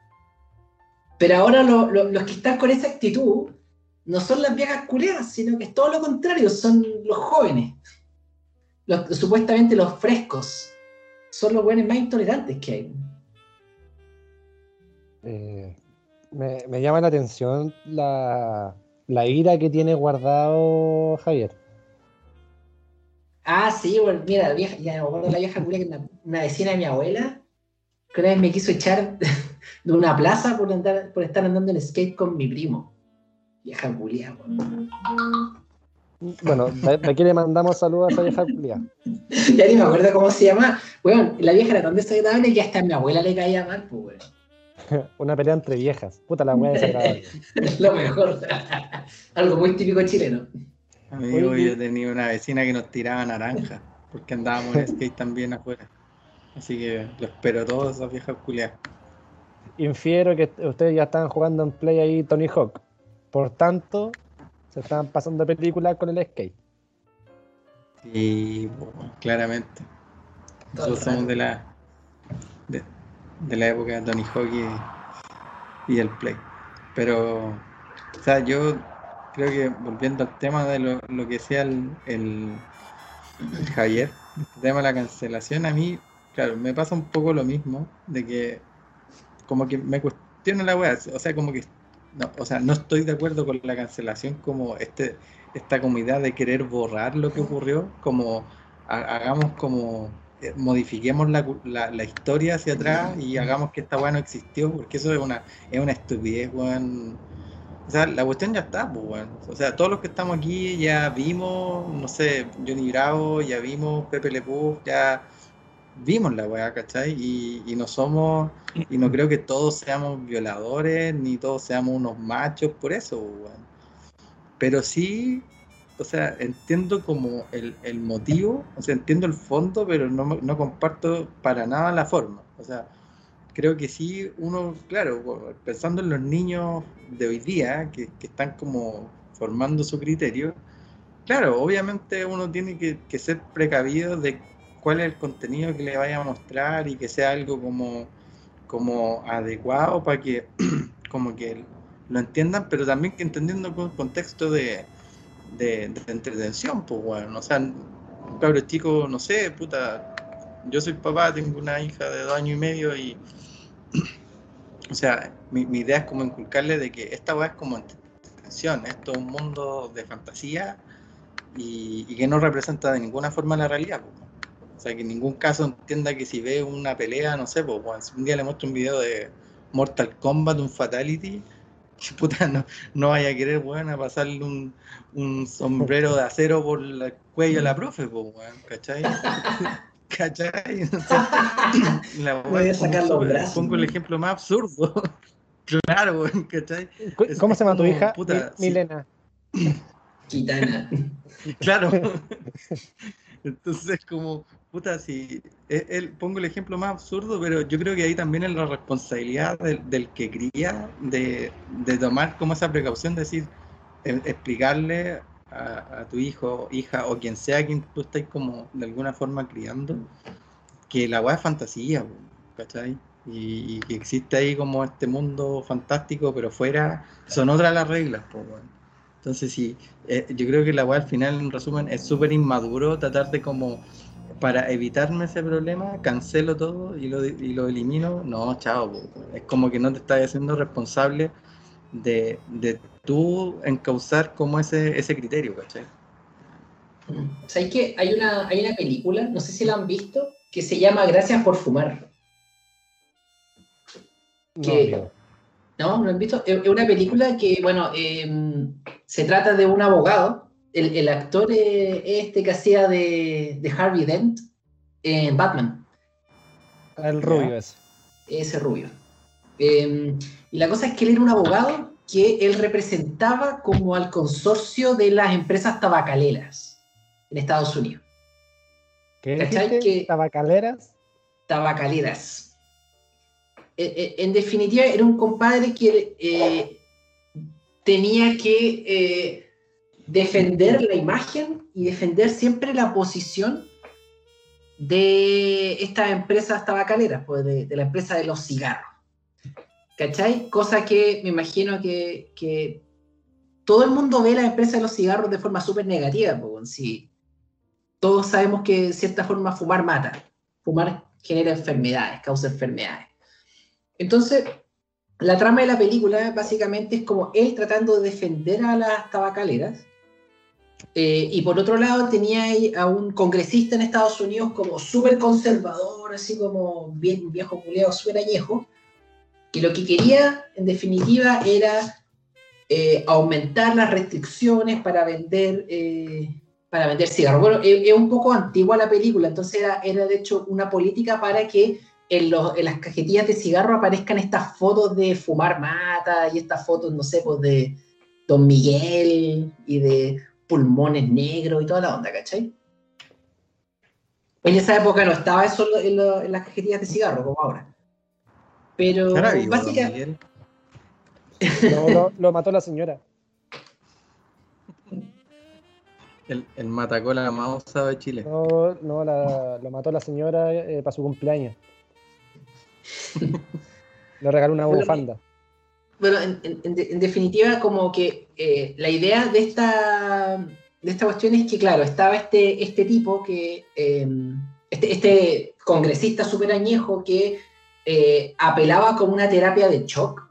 pero ahora lo- lo- los que están con esa actitud no son las viejas culiadas, sino que es todo lo contrario, son los jóvenes los, supuestamente los frescos son los buenos más intolerantes que hay. Eh, me, me llama la atención la, la ira que tiene guardado Javier. Ah, sí, bueno, mira, la vieja, ya me acuerdo de la vieja culia que una, una vecina de mi abuela, que una vez me quiso echar de una plaza por, andar, por estar andando en skate con mi primo. Vieja culia. Bueno, de, de aquí le mandamos saludos a esa vieja culia. Ya ni me acuerdo cómo se llama. Weón, la vieja era tan desagradable que hasta a mi abuela le caía mal, pues, weón. Una pelea entre viejas. Puta la wea desagradable. Lo mejor. Algo muy típico chileno. Amigo, Oye, yo tenía una vecina que nos tiraba naranja, porque andábamos en skate también afuera. Así que lo espero todos esas viejas culiadas. Infiero que ustedes ya están jugando en play ahí Tony Hawk. Por tanto, se están pasando películas con el skate. Y bueno, claramente. Nosotros somos de la de, de la época de Tony Hawk y, y el Play. Pero, o sea, yo creo que volviendo al tema de lo, lo que decía el, el, el Javier, este tema de la cancelación, a mí, claro, me pasa un poco lo mismo, de que como que me cuestiono la weá, o sea, como que no, o sea, no estoy de acuerdo con la cancelación como este, esta comunidad de querer borrar lo que ocurrió, como ha- hagamos como eh, modifiquemos la, la- la historia hacia atrás y hagamos que esta weá no existió, porque eso es una, es una estupidez, weón. O sea, la cuestión ya está, pues. O sea, todos los que estamos aquí ya vimos, no sé, Johnny Bravo, ya vimos Pepe Le Pew, ya vimos la weá, ¿cachai? Y, y, no somos, y no creo que todos seamos violadores, ni todos seamos unos machos por eso, weón. Pero sí, o sea, entiendo como el, el, motivo, o sea, entiendo el fondo, pero no, no comparto para nada la forma. O sea, creo que sí, uno, claro, pensando en los niños de hoy día, que, que están como formando su criterio, claro, obviamente uno tiene que, que ser precavido de cuál es el contenido que le vaya a mostrar y que sea algo como, como adecuado para que como que lo entiendan, pero también que entendiendo con contexto de, de, entretención, pues bueno, o sea, un cabro chico, no sé, puta, yo soy papá, tengo una hija de dos años y medio y, o sea, mi, mi idea es como inculcarle de que esta weá es como entretención, esto es un mundo de fantasía y, y, que no representa de ninguna forma la realidad, pues. O sea, que en ningún caso entienda que si ve una pelea, no sé, pues, bueno, si un día le muestro un video de Mortal Kombat, un Fatality, que puta, no, no vaya a querer, weón, a pasarle un, un, sombrero de acero por el cuello a la profe, pues, weón, ¿cachai? ¿cachai? O sea, la Voy a sacar los brazos. pongo el ejemplo más absurdo. claro, ¿cachai? ¿Cómo se llama tu hija? puta, Mi- Milena. Gitana. Claro. Entonces, como, puta, si él, él- pongo el ejemplo más absurdo, pero yo creo que ahí también es la responsabilidad del, del que cría de, de tomar como esa precaución, de decir, eh, explicarle a, tu hijo, hija o quien sea quien tú estés como de alguna forma criando, que la weá es fantasía, ¿cachai? Y, que existe ahí como este mundo fantástico, pero fuera son otras las reglas, weón. Entonces, sí, eh, yo creo que la weá al final, en resumen, es súper inmaduro tratar de como, para evitarme ese problema, cancelo todo y lo, y lo elimino. No, chao, es como que no te estás haciendo responsable de, de tú encauzar como ese, ese criterio, ¿cachai? ¿Sabes que hay una, hay una película, no sé si la han visto, que se llama Gracias por fumar? No, Que-. ¿No? ¿No la han visto? Es una película que, bueno, eh, se trata de un abogado. El, el actor eh, es este que hacía de, de Harvey Dent en Batman. El rubio ese. ese rubio. Eh, y la cosa es que él era un abogado que él representaba como al consorcio de las empresas tabacaleras en Estados Unidos. ¿Qué ¿Cachai? dijiste? Que- ¿Tabacaleras? Tabacaleras. Eh, eh, en definitiva, era un compadre que eh, tenía que eh, defender la imagen y defender siempre la posición de estas empresas tabacaleras, pues de, de la empresa de los cigarros. ¿Cachai? Cosa que me imagino que, todo el mundo ve la empresa de los cigarros de forma súper negativa. Pues, si todos sabemos que de cierta forma fumar mata. Fumar genera enfermedades, causa enfermedades. Entonces, la trama de la película básicamente es como él tratando de defender a las tabacaleras. Eh, y por otro lado tenía ahí a un congresista en Estados Unidos como súper conservador, así como bien viejo culeado, súper añejo, que lo que quería en definitiva era eh, aumentar las restricciones para vender, eh, para vender cigarros. Bueno, es, un poco antigua la película, entonces era, era de hecho una política para que en, las cajetillas de cigarro aparezcan estas fotos de fumar mata y estas fotos, no sé, pues de Don Miguel y de pulmones negros y toda la onda, ¿cachai? En esa época no estaba eso en, en las cajetillas de cigarro como ahora. Pero ¿Será vivo, don básicamente... No, lo, lo mató la señora. El, el matacola más usado de Chile. No, no la, lo mató la señora eh, para su cumpleaños. Le regaló una Bueno, bufanda. Bueno, en definitiva, como que eh, la idea de esta, de esta cuestión es que, claro, estaba este, este tipo que, eh, este, este congresista súper añejo que eh, apelaba como una terapia de shock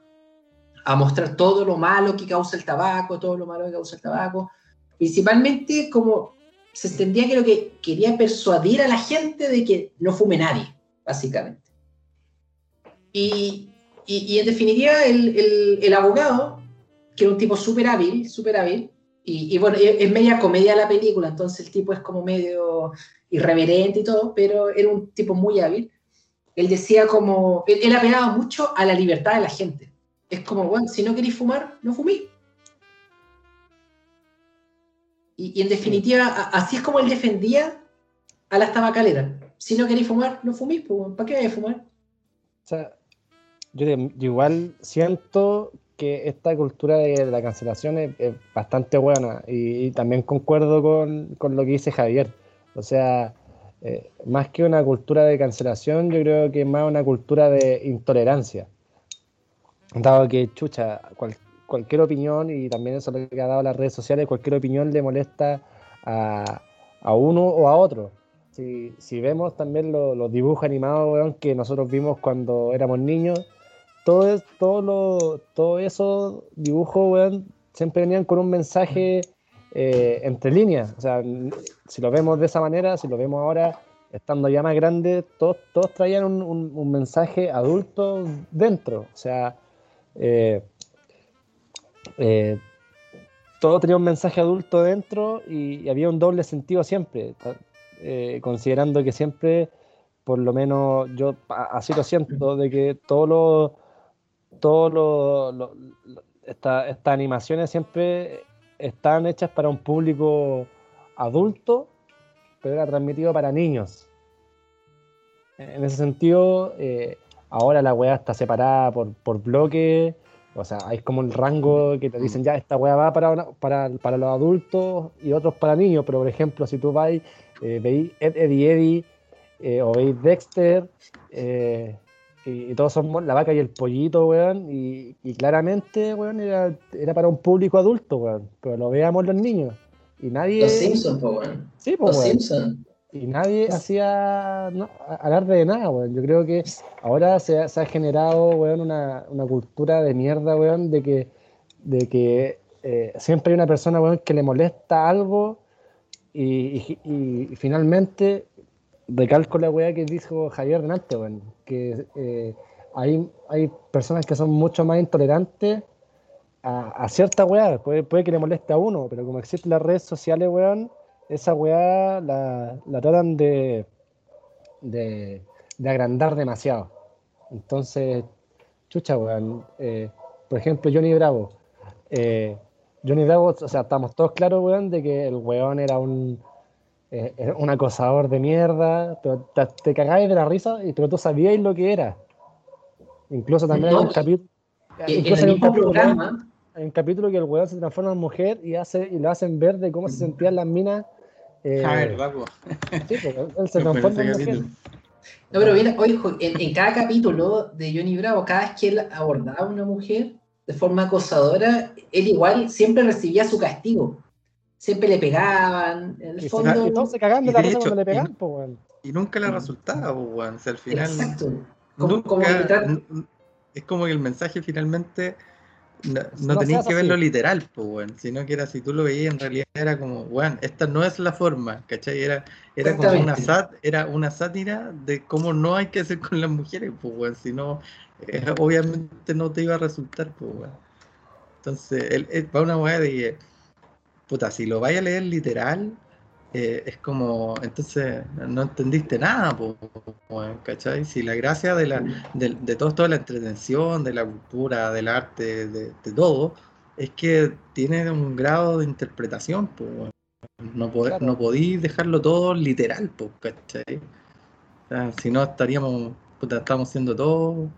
a mostrar todo lo malo que causa el tabaco, todo lo malo que causa el tabaco. Principalmente como se entendía que lo que quería persuadir a la gente de que no fume nadie, básicamente. Y, y, y en definitiva, el, abogado, que era un tipo súper hábil, súper hábil, Y, bueno, es, media comedia la película, entonces el tipo es como medio irreverente y todo, pero era un tipo muy hábil. Él decía como, él, él apelaba mucho a la libertad de la gente. Es como, bueno, si no queréis fumar, no fumís. Y, en definitiva, así es como él defendía a las tabacaleras. Si no queréis fumar, no fumís, pues, ¿para qué vais a fumar? O sea, yo, igual siento que esta cultura de, la cancelación es, bastante buena y, también concuerdo con, lo que dice Javier. O sea, eh, más que una cultura de cancelación, yo creo que es más una cultura de intolerancia. Dado que, chucha, cualquier opinión, y también eso es lo que ha dado las redes sociales, cualquier opinión le molesta a, uno o a otro. Si, si vemos también los dibujos animados que nosotros vimos cuando éramos niños, todo, todo, todo esos dibujos siempre venían con un mensaje eh, entre líneas. O sea, si lo vemos de esa manera, si lo vemos ahora, estando ya más grande, todos, traían un, mensaje adulto dentro. O sea, eh, eh, todo tenía un mensaje adulto dentro y, había un doble sentido siempre, eh, considerando que siempre, por lo menos yo así lo siento, de que todo lo, todo lo, estas animaciones siempre están hechas para un público adulto, pero era transmitido para niños. En ese sentido, Ahora la weá está separada por, por bloques, o sea, hay como el rango que te dicen, ya, esta weá va para, para, para los adultos y otros para niños, pero por ejemplo, si tú vas, eh, veis Eddie Eddie eh, o veis Dexter, eh, y, todos son la vaca y el pollito, weón, y, claramente, weón, era, era, para un público adulto, weón, pero lo veamos los niños. Y nadie... Los Simpsons, weón. Sí, Los Simpsons y nadie hacía no, alarde de nada, weón. Yo creo que ahora se ha, generado, weón, una, cultura de mierda, weón, de que, de que eh, siempre hay una persona, weón, que le molesta algo y, finalmente recalco la weá que dijo Javier Renate, weón, que eh, hay, hay personas que son mucho más intolerantes a, a cierta weá, puede, puede que le moleste a uno, pero como existen las redes sociales, weón, esa weá la, tratan de, de, agrandar demasiado. Entonces, chucha, weón. Eh, por ejemplo, Johnny Bravo. Eh, Johnny Bravo, o sea, estamos todos claros, weón, de que el weón era un, eh, un acosador de mierda, pero te, cagáis de la risa, pero tú sabíais lo que era. Incluso también hay un capítulo. Incluso en el mismo programa. Hay un capítulo que el weón se transforma en mujer y hace y lo hacen ver de cómo se sentían las minas eh, a ver, Sí, él se transforma en No, pero mira, oye, en, en, cada capítulo de Johnny Bravo, cada vez que él abordaba a una mujer de forma acosadora, él igual siempre recibía su castigo. Siempre le pegaban, en el fondo. Y todos se cagaban de la risa cuando le pegaban, y, pues, y nunca le resultaba, pues, o sea, al final. Exacto. es como que el mensaje finalmente no, no tenías que verlo literal, pues, bueno, sino que era si tú lo veías en realidad era como, bueno, esta no es la forma, ¿cachai? Era, era como una, sat, era una sátira de cómo no hay que hacer con las mujeres, pues, bueno, si no, eh, obviamente no te iba a resultar, pues, bueno. Entonces, él, va una weá de puta, si lo vaya a leer literal, eh, es como, entonces no entendiste nada, ¿cachai? Si la gracia de, la, de, todo, toda la entretención, de la cultura, del arte, de, todo, es que tiene un grado de interpretación, no, no podéis dejarlo todo literal, ¿cachai? si no estaríamos, puta, estamos siendo todos,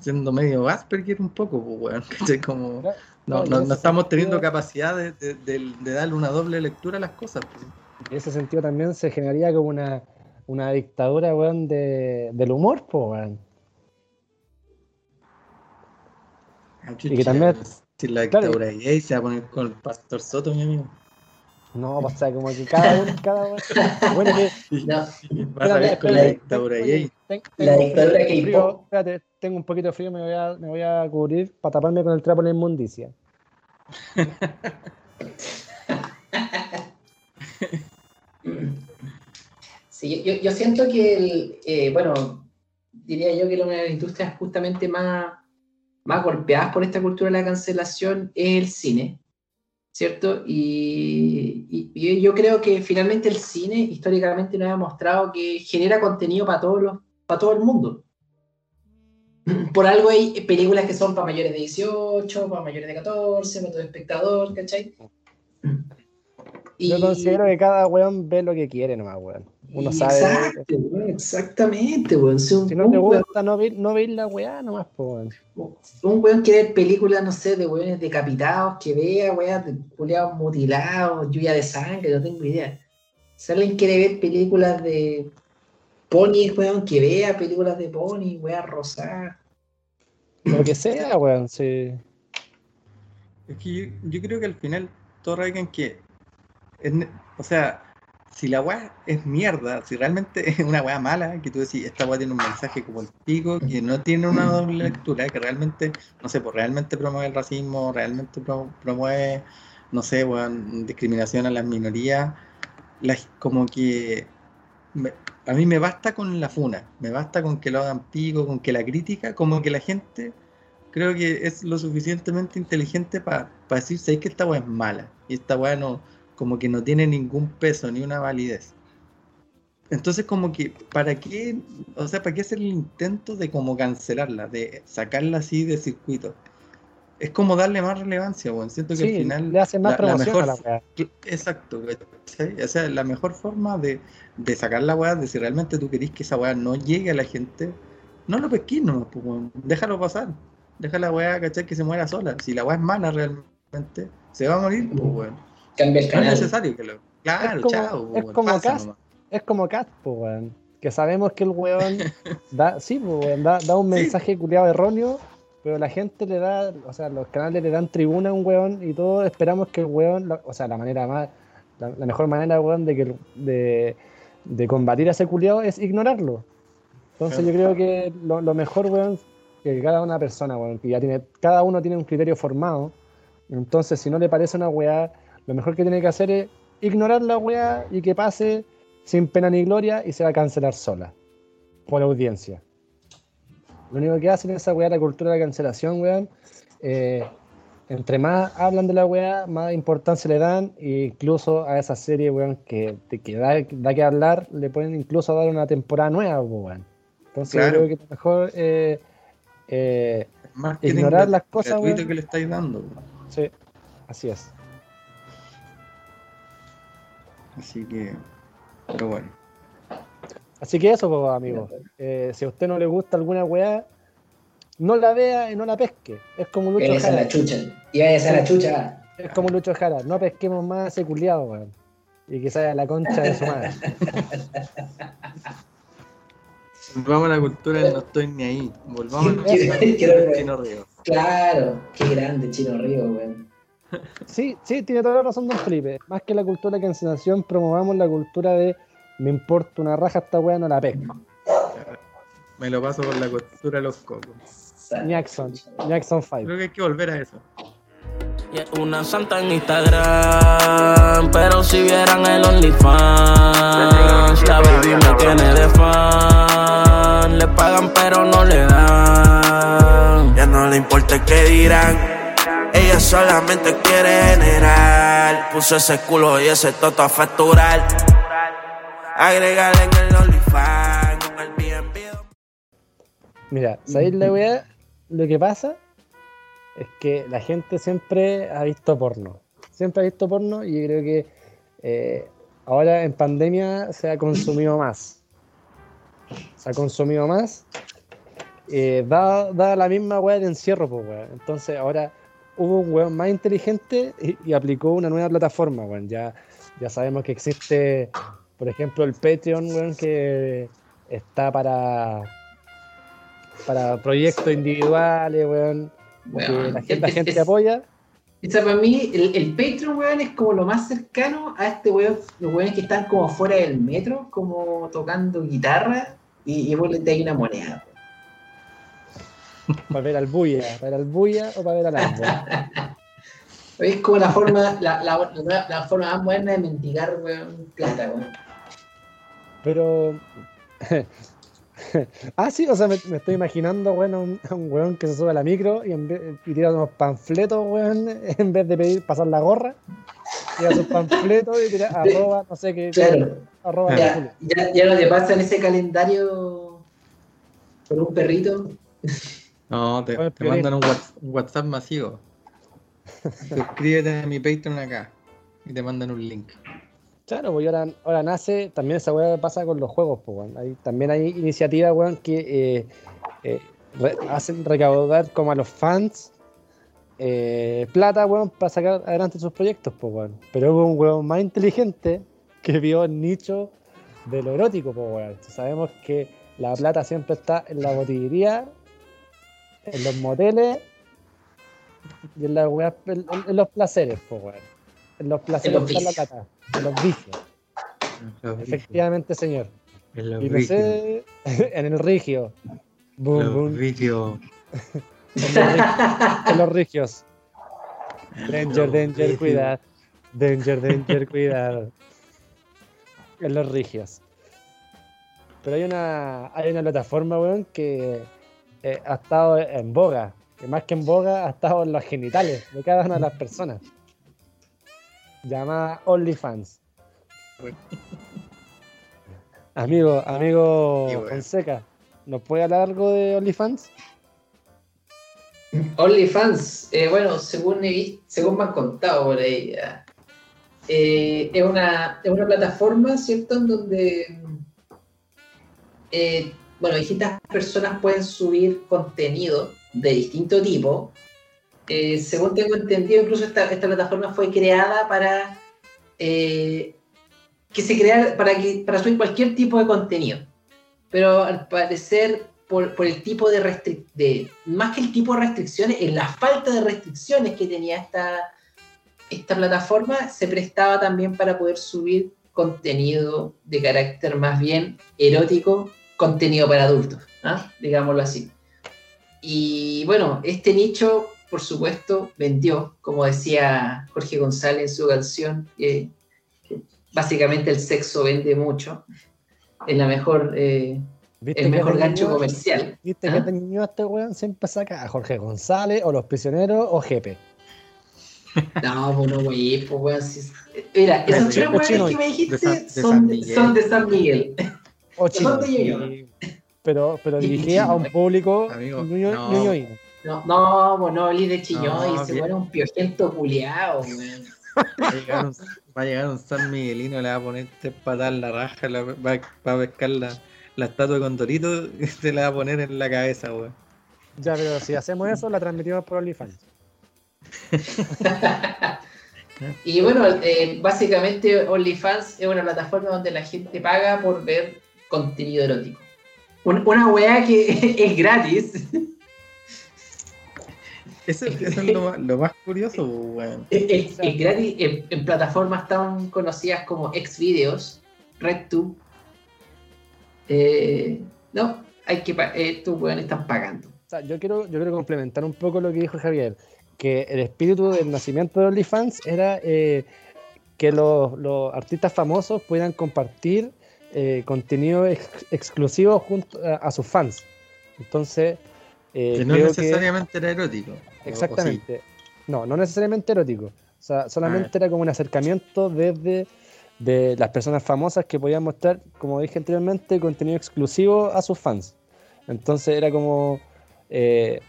siendo medio Asperger un poco, ¿cachai? Como... No, no, estamos teniendo capacidad de, de, darle una doble lectura a las cosas. En ese sentido también se generaría como una, una dictadura, weón, de, del humor, pues, weón. Y que también... Si la dictadura claro, y se va a poner con el pastor Soto, mi amigo. No, o sea, como que cada uno, cada uno. Bueno, que. No, vas a ver con la dictadura y La dictadura que Espérate, tengo un poquito de frío, me voy a, me voy a cubrir para taparme con el trapo de la inmundicia. Sí, yo, yo siento que, el, eh, bueno, diría yo que una de las industrias justamente más, más golpeadas por esta cultura de la cancelación es el cine ¿cierto? Y, yo creo que finalmente el cine históricamente nos ha demostrado que genera contenido para todos los, para todo el mundo. Por algo hay películas que son para mayores de 18, para mayores de 14, para todo espectador, ¿cachai? Y- Yo considero que cada weón ve lo que quiere nomás, weón. Uno y sabe. Exacto, weón, exactamente, weón. Si un, Si no un te weón- gusta, no veis no veis la weá nomás, po, weón. un weón quiere ver películas, no sé, de weones decapitados, que vea, weón, de culiados mutilados, lluvia de sangre, no tengo idea. Si alguien quiere ver películas de ponis, weón, que vea películas de ponis, weón, rosadas. Lo que sea, weón, sí. Es que yo, yo creo que al final todo radica en que, o sea, si la weá es mierda, si realmente es una weá mala, que tú decís, esta weá tiene un mensaje como el pico, que no tiene una doble lectura, que realmente, no sé, pues realmente promueve el racismo, realmente pro- promueve, no sé, weón, discriminación a las minorías, las- como que me- a mí me basta con la funa, me basta con que lo hagan pico, con que la crítica, como que la gente creo que es lo suficientemente inteligente para decir, ¿sabes que esta weá es mala? Y esta weá no, como que no tiene ningún peso ni una validez. Entonces como que, ¿para qué? O sea, ¿para qué hacer el intento de como cancelarla, de sacarla así de circuito? Es como darle más relevancia, weón. Siento que al final le hace más la- la mejor a la weá. Cl- Exacto. O sea, la mejor forma de, de sacar la weá, de si realmente tú querís que esa weá no llegue a la gente, no lo pesquís nomás, pues, déjalo pasar. Deja la weá, ¿cachai? Que se muera sola. Si la weá es mala realmente, se va a morir, pues, weón. Cambia el No es canal. necesario que lo. Claro, Es como- chao, es como pasa Cast. nomás. Es como Cat, po, weón. Que sabemos que el weón da, sí, po, weón, da, da un Sí. mensaje culiado erróneo, pero la gente le da, o sea, los canales le dan tribuna a un weón y todos esperamos que el weón, la- o sea, la manera más, la, la mejor manera, weón, de, que, de, de combatir a ese culiado es ignorarlo. Entonces yo creo que lo, lo mejor, weón, que cada una persona, weón, que ya tiene, cada uno tiene un criterio formado, entonces si no le parece una weá, lo mejor que tiene que hacer es ignorar la weá y que pase sin pena ni gloria y se va a cancelar sola por la audiencia. Lo único que hacen esa weá, la cultura de la cancelación, weón, eh, entre más hablan de la weá, más importancia le dan, e incluso a esa serie, weón, que, da, da que hablar, le pueden incluso dar una temporada nueva, weón. Entonces Claro. yo creo que lo mejor eh, eh, Ignorar las cosas, weón. que le estáis dando, weón. sí, así es. Así que. Pero bueno. Así que eso, pues, amigos. Eh, si a usted no le gusta alguna weá, no la vea y no la pesque. Es como Lucho Váyase a la Jara. chucha. Y a la chucha. Es como Lucho Jara. No pesquemos más a ese culiado, weón. Y que salga la concha de su madre. Volvamos a la cultura del no estoy ni ahí. Volvamos a Quiero- quiero ver. Chino Río. Claro, qué grande Chino Río, weón. Sí, sí, tiene toda la razón, don Felipe. Más que la cultura de cancelación, promovamos la cultura de me importa una raja esta weá, no la pesco. Me lo paso por la cultura de los cocos. Jackson, Jackson 5. Creo que hay que volver a eso. Y es una santa en Instagram, pero si vieran el OnlyFans, la baby me tiene de fan. Le pagan pero no le dan. Ya no le importa el que dirán. Ella solamente quiere generar. Puso ese culo y ese toto a facturar. Agregarle en el OnlyFans, con el BNB. Mira, ¿sabéis la weá? Lo que pasa es que la gente siempre ha visto porno. Siempre ha visto porno y yo creo que eh, ahora en pandemia se ha consumido más. Se ha consumido más. Eh, da, da la misma weá de encierro, pues weón. Entonces ahora hubo un weón más inteligente y, y aplicó una nueva plataforma, weón. Ya, ya sabemos que existe, por ejemplo, el Patreon, weón, que está para para proyectos individuales, weón, que Weón, la gente, la es- gente es- apoya. O sea, para mí, el, el Patreon, weón, es como lo más cercano a este weón, los weones que están como fuera del metro, como tocando guitarra, y, y vos le das una moneda. Para ver al bulla, para ver al bulla o para ver al árbol. Es como la forma, la, la, la, la forma más moderna de mendigar, weón, plata, weón. Pero ah, sí, o sea, me, me estoy imaginando, bueno, un, un weón que se sube a la micro y, en vez, y tira unos panfletos, weón, en vez de pedir pasar la gorra, tira sus panfletos y tira arroba, no sé qué, Claro. arroba Ya, ya, ya no te pasan ese calendario con un perrito. No, te, te mandan un WhatsApp, un WhatsApp masivo. Suscríbete a mi Patreon acá. Y te mandan un link. Claro, pues ahora, ahora nace, también esa weá pasa con los juegos, pues, weón. Hay- también hay iniciativas, weón, que eh, eh, re- hacen recaudar como a los fans eh, plata, weón, para sacar adelante sus proyectos, pues, weón. Pero hubo un weón más inteligente que vio el nicho de lo erótico, pues, weón. Sabemos que la plata siempre está en la botillería, en los moteles y en, las weas- en- en los placeres, pues, weón. En los placeres los está la plata, en los vicios. Los vicios, Efectivamente, señor. en los Y no vicios, sé, en el rigio. Boom, los boom. vicios. En los, rig- en los rigios. Danger, danger, cuidado. Danger, danger, cuidado. En los rigios. Pero hay una, hay una plataforma, weón, que eh, ha estado en boga. Que más que en boga, ha estado en los genitales de cada una de las personas. Llamada OnlyFans. Amigo, amigo bueno. Fonseca, ¿nos puede hablar algo de OnlyFans? OnlyFans, eh, bueno, según he visto, según me han contado por ahí, ya, eh, es, una, es una plataforma, ¿cierto? En donde, eh, bueno, distintas personas pueden subir contenido de distinto tipo. Eh, según tengo entendido, incluso esta, plataforma fue creada para eh, que se crea para que para subir cualquier tipo de contenido. Pero al parecer, por, el tipo de restricciones, más que el tipo de restricciones, en la falta de restricciones que tenía esta, esta plataforma, se prestaba también para poder subir contenido de carácter más bien erótico, contenido para adultos, ¿ah? digámoslo así. Y bueno, este nicho, por supuesto, vendió, como decía Jorge González en su canción, que que básicamente el sexo vende mucho. Es la mejor, eh, ¿Viste el mejor gancho niño- comercial. ¿Viste ¿Ah? que niño este weón siempre saca a Jorge González o Los Prisioneros o Jepe? No, pues no, güey, pues weón. si- Mira, esas tres weones que me de dijiste San- de son, San de, Miguel. son de San Miguel. O Chino. ¿Dónde yo? Y- Pero, pero dirigida a un público Amigo, ñoño- no. No, no, pues no, Lee de Chiñoy, No, weón es un piojento culiao, weón. Va a llegar un, va a llegar un San Miguelino, le va a poner tres patas en la raja, la- va, va a pescar la, la estatua de Condorito y se la va a poner en la cabeza, weón. Ya, pero si hacemos eso, la transmitimos por OnlyFans. Y bueno, eh, básicamente OnlyFans es una plataforma donde la gente paga por ver contenido erótico. Un- una weá que es gratis. Eso, eso es lo, más- lo más curioso, weón. Es, gratis en, en plataformas tan conocidas como Xvideos, RedTube. Eh, no, hay que estos weones están pagando. O sea, yo quiero, yo quiero complementar un poco lo que dijo Javier, que el espíritu del nacimiento de OnlyFans era eh, que los, los artistas famosos pudieran compartir eh, contenido ex- exclusivo junto a, a sus fans. Entonces, eh, Que no creo necesariamente era erótico. sí. Exactamente. No, no necesariamente erótico. O sea, solamente era como un acercamiento desde de las personas famosas que podían mostrar, como dije anteriormente, contenido exclusivo a sus fans. Entonces era como eh,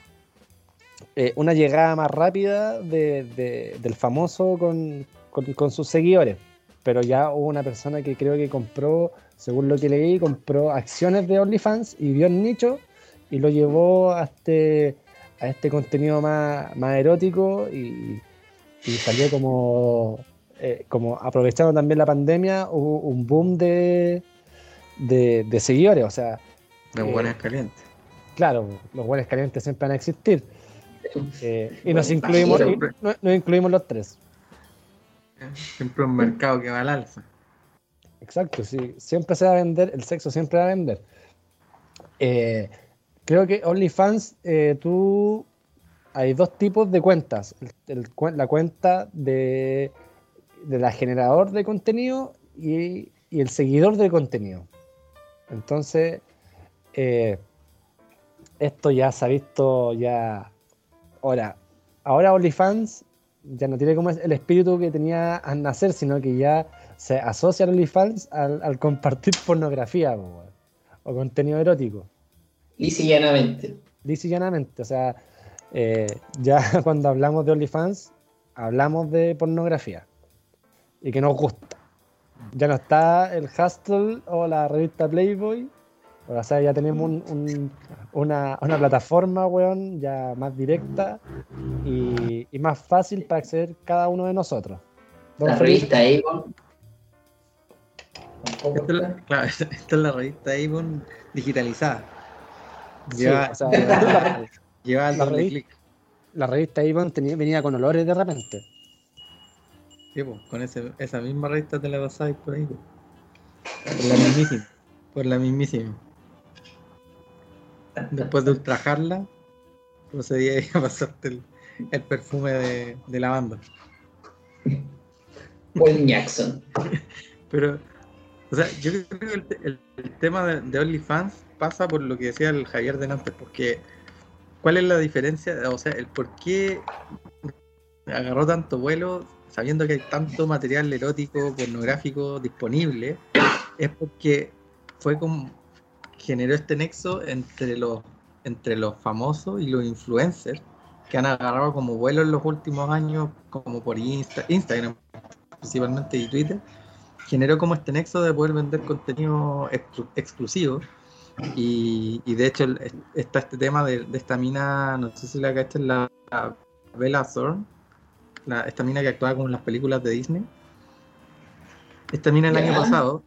eh, una llegada más rápida de- de- del famoso con, con- con sus seguidores. Pero ya hubo una persona que creo que compró, según lo que leí, compró acciones de OnlyFans y vio el nicho y lo llevó a este, a este contenido más, más erótico y, y salió como, eh, como aprovechando también la pandemia, hubo un boom de, de, de seguidores. O sea, Los Eh, buenos calientes. claro, los buenos calientes siempre van a existir. Eh, y Bueno, nos incluimos, y nos incluimos los tres. Siempre un mercado que va al alza. Exacto, sí. Siempre se va a vender, el sexo siempre va a vender. Eh, creo que OnlyFans, eh, tú. Hay dos tipos de cuentas. La cuenta de, de la generador de contenido y, y el seguidor de contenido. Entonces, eh, esto ya se ha visto ya. Ahora, ahora OnlyFans ya no tiene como el espíritu que tenía al nacer, sino que ya se asocia a OnlyFans al, al compartir pornografía po, o contenido erótico. Lisa y llanamente. Lisa y llanamente. O sea, eh, ya cuando hablamos de OnlyFans, hablamos de pornografía y que nos gusta. Ya no está el Hustle o la revista Playboy. O sea, ya tenemos un- un- una, una plataforma, weón, ya más directa y, y más fácil para acceder cada uno de nosotros. Don La Felipe, revista Avon. Tampoco Esta es la, está. claro, esta esta es la revista Avon digitalizada. sí, Lleva, o sea, la, lleva el la doble clic. la revista Avon tenía- venía con olores de repente. Sí, po, con ese, esa misma revista te la pasáis por ahí. po. Por la mismísima. Por la mismísima. Después de ultrajarla, procedí a pasarte el, el perfume de, de lavanda. Paul Jackson. Pero, o sea, yo creo que el, el- tema de, de OnlyFans pasa por lo que decía el Javier delante, porque ¿cuál es la diferencia? O sea, el por qué agarró tanto vuelo sabiendo que hay tanto material erótico, pornográfico disponible, es porque fue como generó este nexo entre los entre los famosos y los influencers que han agarrado como vuelo en los últimos años, como por Insta- Instagram principalmente y Twitter, generó como este nexo de poder vender contenido exclu- exclusivo. Y, y de hecho el- está este tema de, de esta mina, no sé si la cachas, la, la Bella Thorne, la- esta mina que actuaba como en las películas de Disney. Esta mina el año pasado,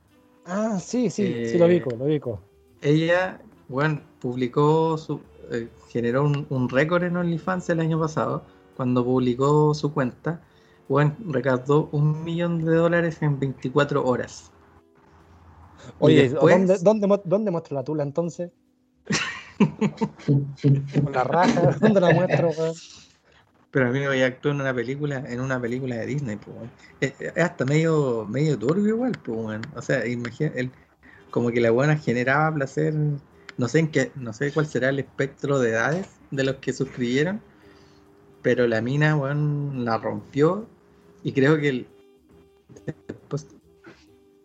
Ah, sí, sí, Eh, sí, lo ubico, lo ubico. ella, bueno, publicó su, eh, generó un, un récord en OnlyFans el año pasado, cuando publicó su cuenta, bueno, recaudó un millón de dólares en 24 horas. Oye, después- ¿dónde, dónde, ¿dónde muestro la tula entonces? La raja, ¿dónde la muestro? Pero a mí me actuó en una película, en una película de Disney, pues, es, es hasta medio, medio turbio igual, pues. O sea, imagina, el- como que la buena generaba placer, no sé en qué, no sé cuál será el espectro de edades de los que suscribieron, pero la mina, weón, la rompió y creo que el, después,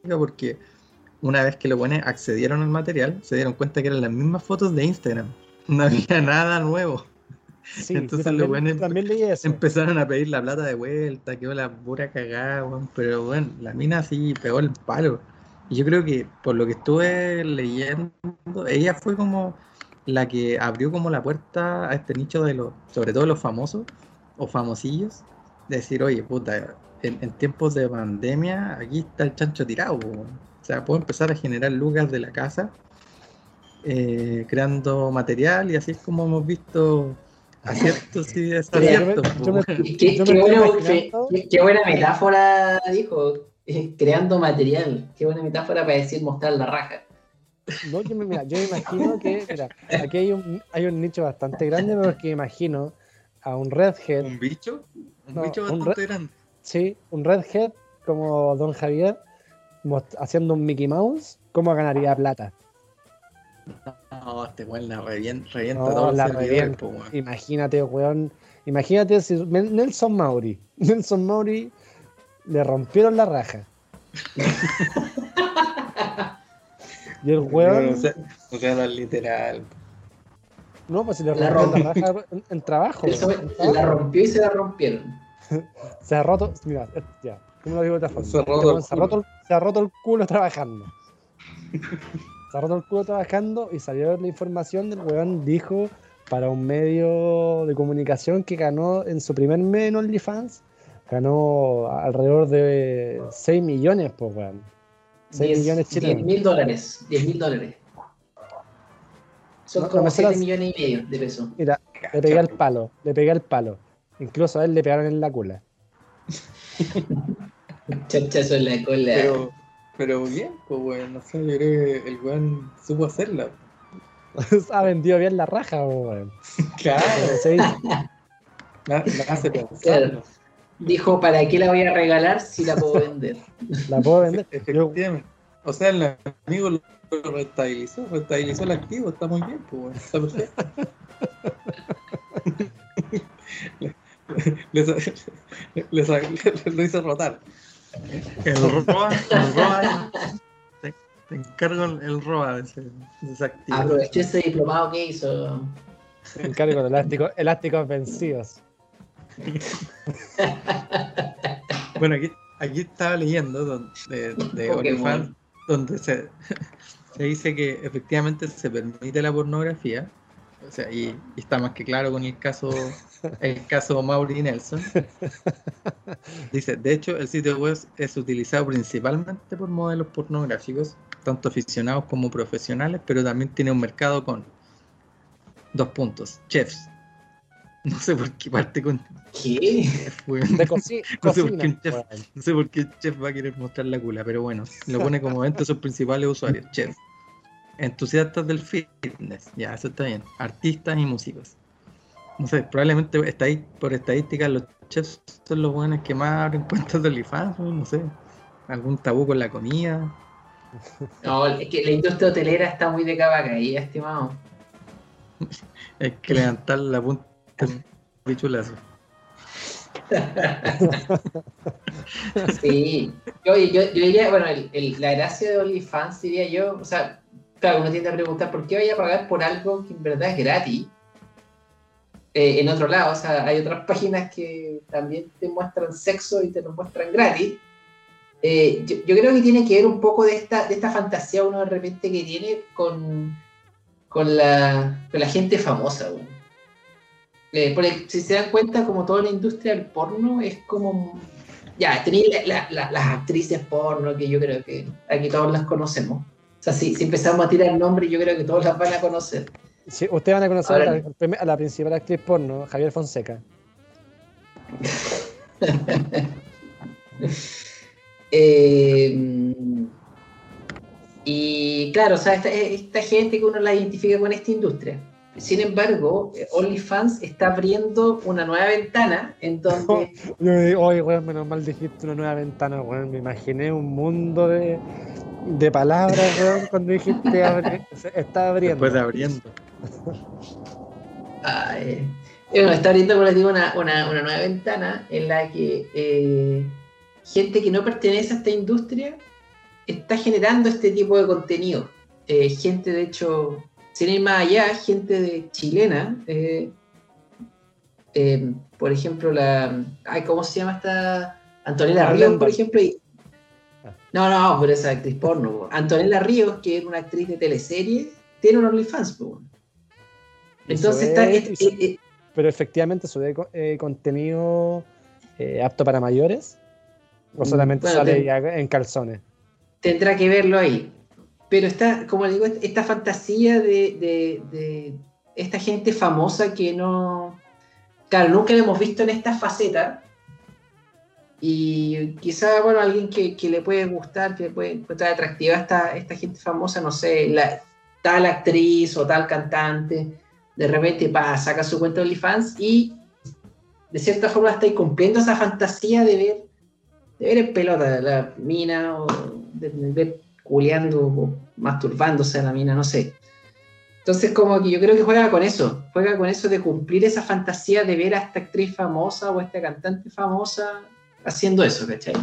porque una vez que los buenos accedieron al material, se dieron cuenta que eran las mismas fotos de Instagram, no había nada nuevo. Sí, Entonces yo lo también, bueno es- también leí eso. Empezaron a pedir la plata de vuelta, quedó la pura cagada, weón. Pero bueno, la mina sí pegó el palo. Y yo creo que por lo que estuve leyendo, ella fue como la que abrió como la puerta a este nicho de los, sobre todo los famosos o famosillos, decir, oye, puta, en, en tiempos de pandemia, aquí está el chancho tirado. O sea, puedo empezar a generar lucas de la casa, eh, creando material, y así es como hemos visto aciertos y desaciertos. Qué, qué buena metáfora dijo. eh, Creando material. Qué buena metáfora para decir mostrar la raja. No, yo me, mira, yo me imagino que, mira, aquí hay un, hay un nicho bastante grande, porque imagino a un redhead, ¿Un bicho? Un No, bicho un bastante grande. sí, un redhead como Don Javier, haciendo un Mickey Mouse, ¿cómo ganaría plata? No, este weón la revienta, revienta No, todos la revienta. Imagínate, weón, imagínate si Nelson Mauri, Nelson Mauri le rompieron la raja. y el weón, No, o sea, o sea, no es literal. No, pues si le La rompieron la rompió. raja en, trabajo. Eso la rompió y se la rompieron. Se ha roto, mira, ya, ¿cómo lo digo de otra forma? Se ha roto weón el se, ha culo. roto el, se ha roto el culo trabajando. se ha roto el culo trabajando y salió la información del weón dijo para un medio de comunicación que ganó en su primer mes en OnlyFans, ganó alrededor de 6 millones, pues weón. 6 millones 10 chilenos. mil dólares. 10 mil dólares. Son No, como me 7 serás- millones y medio de pesos. Mira, le pegué al palo, le pegué al palo. Incluso a él le pegaron en la cula. Chachazo en la cola. Pero, pero bien, pues weón, no sé, yo creo que el weón supo hacerla. ha vendido bien la raja, pues, weón. Claro, dice- la, la hace pensar. Claro. Dijo, ¿para qué la voy a regalar si la puedo vender? la puedo vender. Efectivamente. O sea, el amigo restabilizó el activo, está muy bien, pues, bueno, está perfecto. le, le, le, lo hizo rotar. El roba, el roba, te, te encargo el, el roba de ese, de ese activo. Aprovechó ese diplomado que hizo. Me encargo de elásticos, elásticos vencidos. Bueno, aquí, aquí estaba leyendo donde, de, de donde se, se dice que efectivamente se permite la pornografía. O sea, y, está más que claro con el caso, el caso Mauri Nelson. Dice, de hecho, el sitio web es utilizado principalmente por modelos pornográficos, tanto aficionados como profesionales, pero también tiene un mercado con dos puntos, chefs. No sé por qué parte con ¿Qué? De coci- No sé por cocina. qué un chef, weón. no sé por qué el chef va a querer mostrar la cula, pero bueno, lo pone como evento sus principales usuarios, chef. Entusiastas del fitness, ya, eso está bien. Artistas y músicos. No sé, probablemente estadí- por estadísticas los chefs son los buenos que más abren cuentas de OnlyFans, no sé. Algún tabú con la comida. No, es que la industria hotelera está muy de capa caída, estimado. Hay que levantar la punta bichulazo. Sí. Oye, yo, yo diría, bueno, la gracia de OnlyFans diría yo, o sea, claro, uno tiende a preguntar por qué vaya a pagar por algo que en verdad es gratis. Eh, en otro lado, o sea, hay otras páginas que también te muestran sexo y te lo muestran gratis. Eh, yo, yo creo que tiene que ver un poco de esta, de esta fantasía uno de repente que tiene con, con, la, con la gente famosa. weón. Eh, porque si se dan cuenta, como toda la industria del porno es como ya, tenéis la- la- la- las actrices porno que yo creo que aquí todos las conocemos. O sea, si, si empezamos a tirar nombres, yo creo que todos las van a conocer. Sí, ustedes van a conocer Ahora- a la, prim- a la principal actriz porno, Javier Fonseca. Eh, y claro, o sea, esta, esta gente que uno la identifica con esta industria. Sin embargo, eh, OnlyFans está abriendo una nueva ventana en donde Yo me digo, oye, weón, menos mal dijiste una nueva ventana, weón. Me imaginé un mundo de, de palabras, weón, cuando dijiste abre, se- está abriendo. Después de abriendo. Ay, eh, bueno, está abriendo, como les digo, una, una- una nueva ventana en la que eh, gente que no pertenece a esta industria está generando este tipo de contenido. Eh, gente, de hecho, sin ir más allá, gente de chilena, eh, eh, por ejemplo, la. Ay, ¿Cómo se llama esta? Antonella Ríos, por ejemplo. y- Ah. no, no, pero esa actriz porno. po. Antonella Ríos, que es una actriz de teleserie, tiene un OnlyFans. po. Y Entonces está. es- es- es- Pero efectivamente sube co- eh, contenido eh, apto para mayores. O Mm, solamente bueno, sale en calzones. tendrá que verlo ahí. Pero está, como digo, esta fantasía de, de- de esta gente famosa que no. Claro, nunca la hemos visto en esta faceta. Y quizá, bueno, alguien que, que le puede gustar, que le puede encontrar atractiva esta, esta gente famosa, no sé, la, tal actriz o tal cantante, de repente pa, saca su cuenta de OnlyFans y de cierta forma está cumpliendo esa fantasía de ver, de ver en pelota la mina o de, de ver culeando masturbándose a la mina, no sé. Entonces como que yo creo que juega con eso, juega con eso de cumplir esa fantasía de ver a esta actriz famosa o a esta cantante famosa haciendo eso, ¿cachai?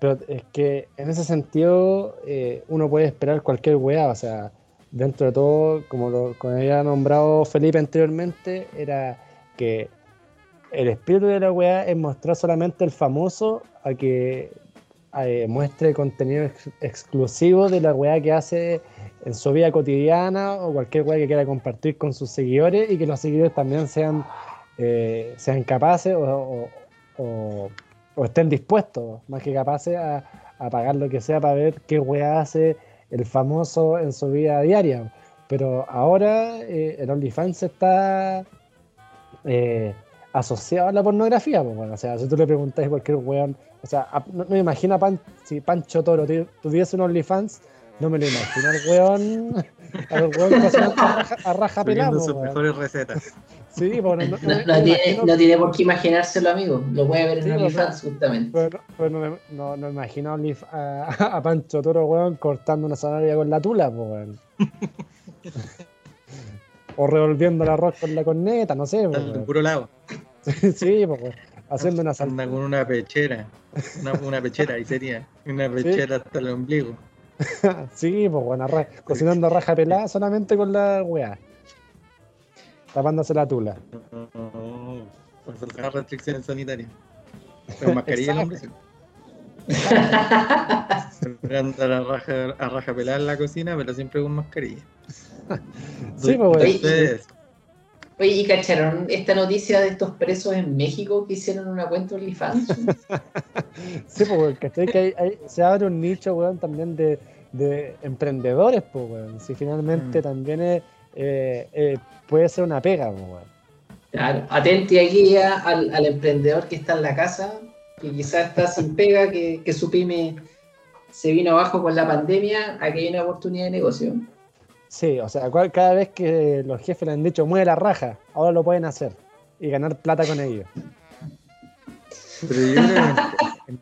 Pero es que en ese sentido eh, uno puede esperar cualquier weá, o sea, dentro de todo, como lo como había nombrado Felipe anteriormente, era que el espíritu de la weá es mostrar solamente el famoso a que eh, muestre contenido ex- exclusivo de la weá que hace en su vida cotidiana o cualquier weá que quiera compartir con sus seguidores y que los seguidores también sean, eh, sean capaces o, o- estén dispuestos, más que capaces, a, a pagar lo que sea para ver qué weá hace el famoso en su vida diaria. Pero ahora eh, el OnlyFans está asociado a la pornografía. pues, bueno, o sea, si tú le preguntas a cualquier weón, o sea, a- no, no me imagino a Pan- si Pancho Toro tu- tuviese un OnlyFans, no me lo imagino al weón, al weón a raja, a raja pelada, Subiendo pues, sus weón. mejores recetas. Sí, pues no, tiene, imagino- no tiene por qué imaginárselo, amigo. Lo puede ver en Sí, OnlyFans, justamente. Pero, pero no, me- imagino a, a, Pancho Toro, weón, cortando una zanahoria con la tula, pues, weón. o revolviendo el arroz con la corneta, no sé, weón. puro lado. Sí, pues, weón. Haciendo una sal... Anda con una pechera. Una, una pechera, ahí sería. Una pechera hasta el ombligo. Sí, pues, weón, arra- cocinando raja pelada solamente con la weá. Tapándose la tula. No, no, no. Por restricciones sanitarias. Con mascarilla el hombre. sí. Siempre anda a raja, a raja pelada en la cocina, pero siempre con mascarilla. Sí, pues, weón. Oye, ¿y cacharon esta noticia de estos presos en México que hicieron una cuenta OnlyFans? Sí, pues, weón, ¿cachai? Que hay- hay- se abre un nicho, weón, también de, de emprendedores, pues, weón. Si finalmente Mm. también es, eh, eh, puede ser una pega, weón. Claro, atenti aquí ya al, al emprendedor que está en la casa, que quizás está sin pega, que, que su pyme se vino abajo con la pandemia, aquí hay una oportunidad de negocio. Sí, o sea, cada vez que los jefes le han dicho mueve la raja, ahora lo pueden hacer y ganar plata con ello. pero yo creo que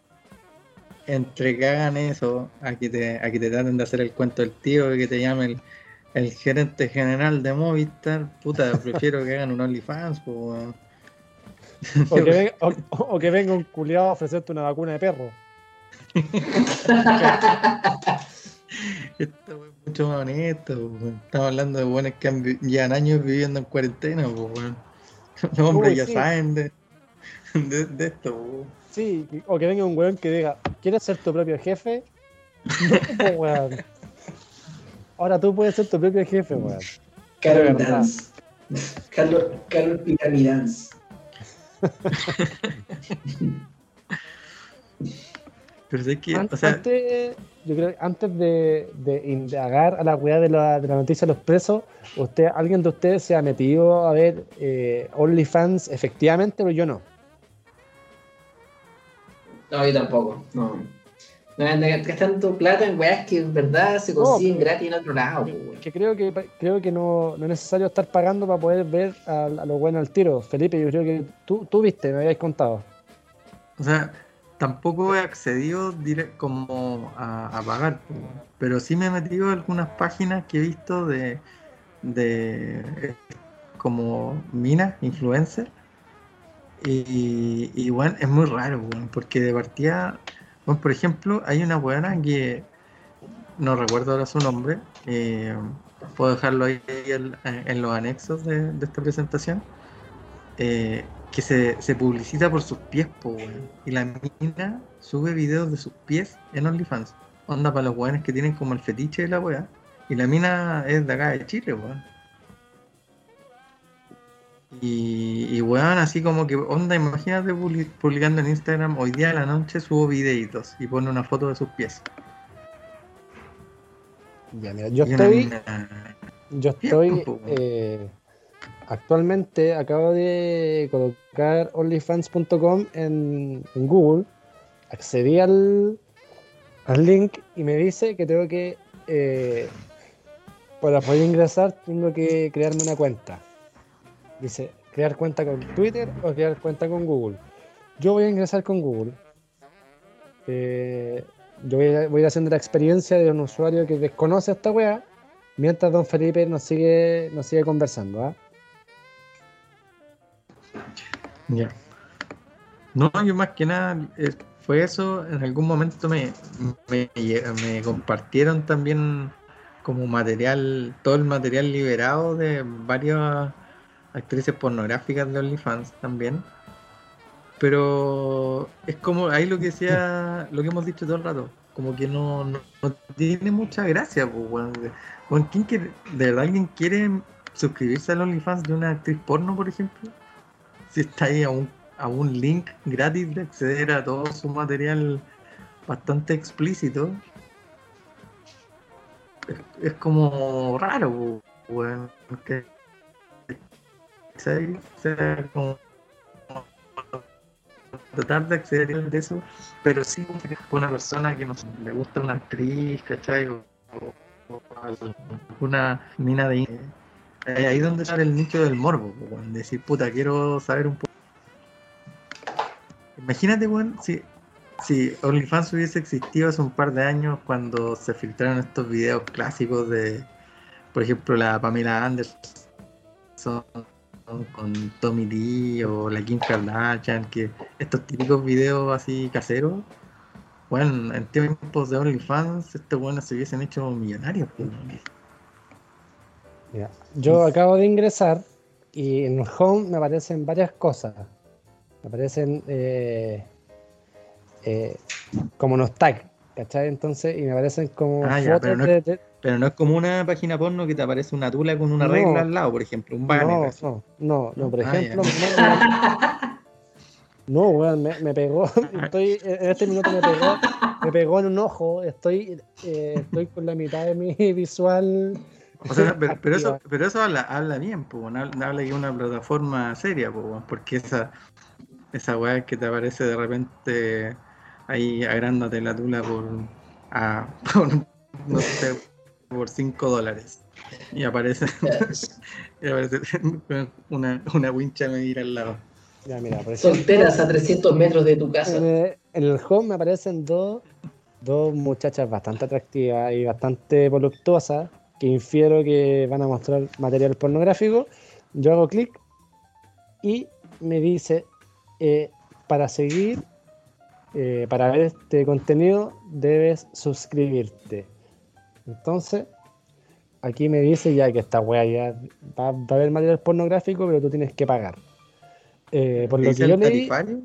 entre, que hagan eso, a que, te, a que te traten de hacer el cuento del tío, que te llame el, el gerente general de Movistar, puta, prefiero que hagan un OnlyFans. O que, venga, o, o que venga un culiado a ofrecerte una vacuna de perro. Esto es mucho más honesto, pues, weón. Estamos hablando de buenos que han llevan años viviendo en cuarentena, pues, weón. Los hombres Uy, ya sí. saben de, de, de esto, pues. Sí, o que venga un weón que diga, ¿quieres ser tu propio jefe? No, weón. Ahora tú puedes ser tu propio jefe, weón. Carol. Dance. Carlos, Carol Piramidance. Pero sé que, An- o sea, antes, yo creo que antes de, de indagar a la weá de la, de la noticia de los presos, usted, ¿alguien de ustedes se ha metido a ver eh, OnlyFans efectivamente? Pero yo no. No, yo tampoco. No. No andan gastando plata en weas que en verdad se consiguen gratis en otro lado. weón. Que creo que creo que no, no es necesario estar pagando para poder ver a, a los buenos al tiro. Felipe, yo creo que tú, tú viste, me habías contado. o sea, tampoco he accedido como a, pagar, pero sí me he metido algunas páginas que he visto de, de eh, como minas, influencers. Y, y bueno, es muy raro, porque de partida, bueno, por ejemplo, hay una buena que no recuerdo ahora su nombre, puedo dejarlo ahí en, los anexos de, de esta presentación, eh, que se, se publicita por sus pies, po, weón. y la mina sube videos de sus pies en OnlyFans. Onda para los weones que tienen como el fetiche de la weá. Y la mina es de acá de Chile, weón. Y, y weón, así como que, onda, imagínate publi- publicando en Instagram, hoy día a la noche subo videitos y pone una foto de sus pies. Ya, mira, yo Y estoy, yo estoy eh, actualmente acabo de colocar onlyfans.com en, Google, accedí al, al link y me dice que tengo que eh, para poder ingresar tengo que crearme una cuenta. Dice, crear cuenta con Twitter o crear cuenta con Google. Yo voy a ingresar con Google. Eh, yo voy a, voy a ir haciendo la experiencia de un usuario que desconoce esta weá, mientras don Felipe nos sigue, nos sigue conversando. ¿ah? Ya. No, yo más que nada eh, fue eso. En algún momento me, me, me compartieron también como material, todo el material liberado de varias actrices pornográficas de OnlyFans también. Pero es como ahí lo que decía, lo que hemos dicho todo el rato, como que no, no, no tiene mucha gracia, pues, ¿quién quiere- ¿De verdad alguien quiere suscribirse al OnlyFans de una actriz porno, por ejemplo? Si está ahí a un, a un link gratis de acceder a todo su material bastante explícito. Es, como raro, weón. que- como tratar de acceder de eso, pero sí una persona que no sé, le gusta una actriz, ¿cachai? O- o una mina de ahí es donde sale el nicho del morbo, weón. Decir, puta, quiero saber un poco. Imagínate, weón, si, si OnlyFans hubiese existido hace un par de años cuando se filtraron estos videos clásicos de, por ejemplo, la Pamela Anderson con Tommy Lee o la Kim Kardashian, que estos típicos videos así caseros, bueno, en tiempos de OnlyFans, estos buenos se hubiesen hecho millonarios. pues. Yo acabo de ingresar y en el home me aparecen varias cosas. Me aparecen eh, eh, como unos tags, ¿cachai? Entonces, y me aparecen como Ah, ya, pero no de, es- de- Pero no es como una página porno que te aparece una tula con una No. regla al lado, por ejemplo, un banner. No, no, no, no, por Ah, ejemplo, no, no, weón, me, me pegó, estoy, en este minuto me pegó, me pegó en un ojo, estoy, eh, estoy con la mitad de mi visual. O sea, pero, pero eso, pero eso habla, habla bien, bueno, habla, es una plataforma seria, bueno, porque esa, esa weá que te aparece de repente ahí agrandate la tula por, a, por, no sé, por 5 dólares. Y aparece, y aparece una, una wincha a medir al lado. Ya, mira, Solteras a 300 metros de tu casa. en el, en el home me aparecen dos, dos muchachas bastante atractivas y bastante voluptuosas que infiero que van a mostrar material pornográfico. Yo hago clic y me dice, eh, para seguir, eh, para ver este contenido, debes suscribirte. Entonces, aquí me dice ya que esta wea ya va, va a haber material pornográfico, pero tú tienes que pagar. Eh, por lo ¿Dice que yo el leí, tarifario?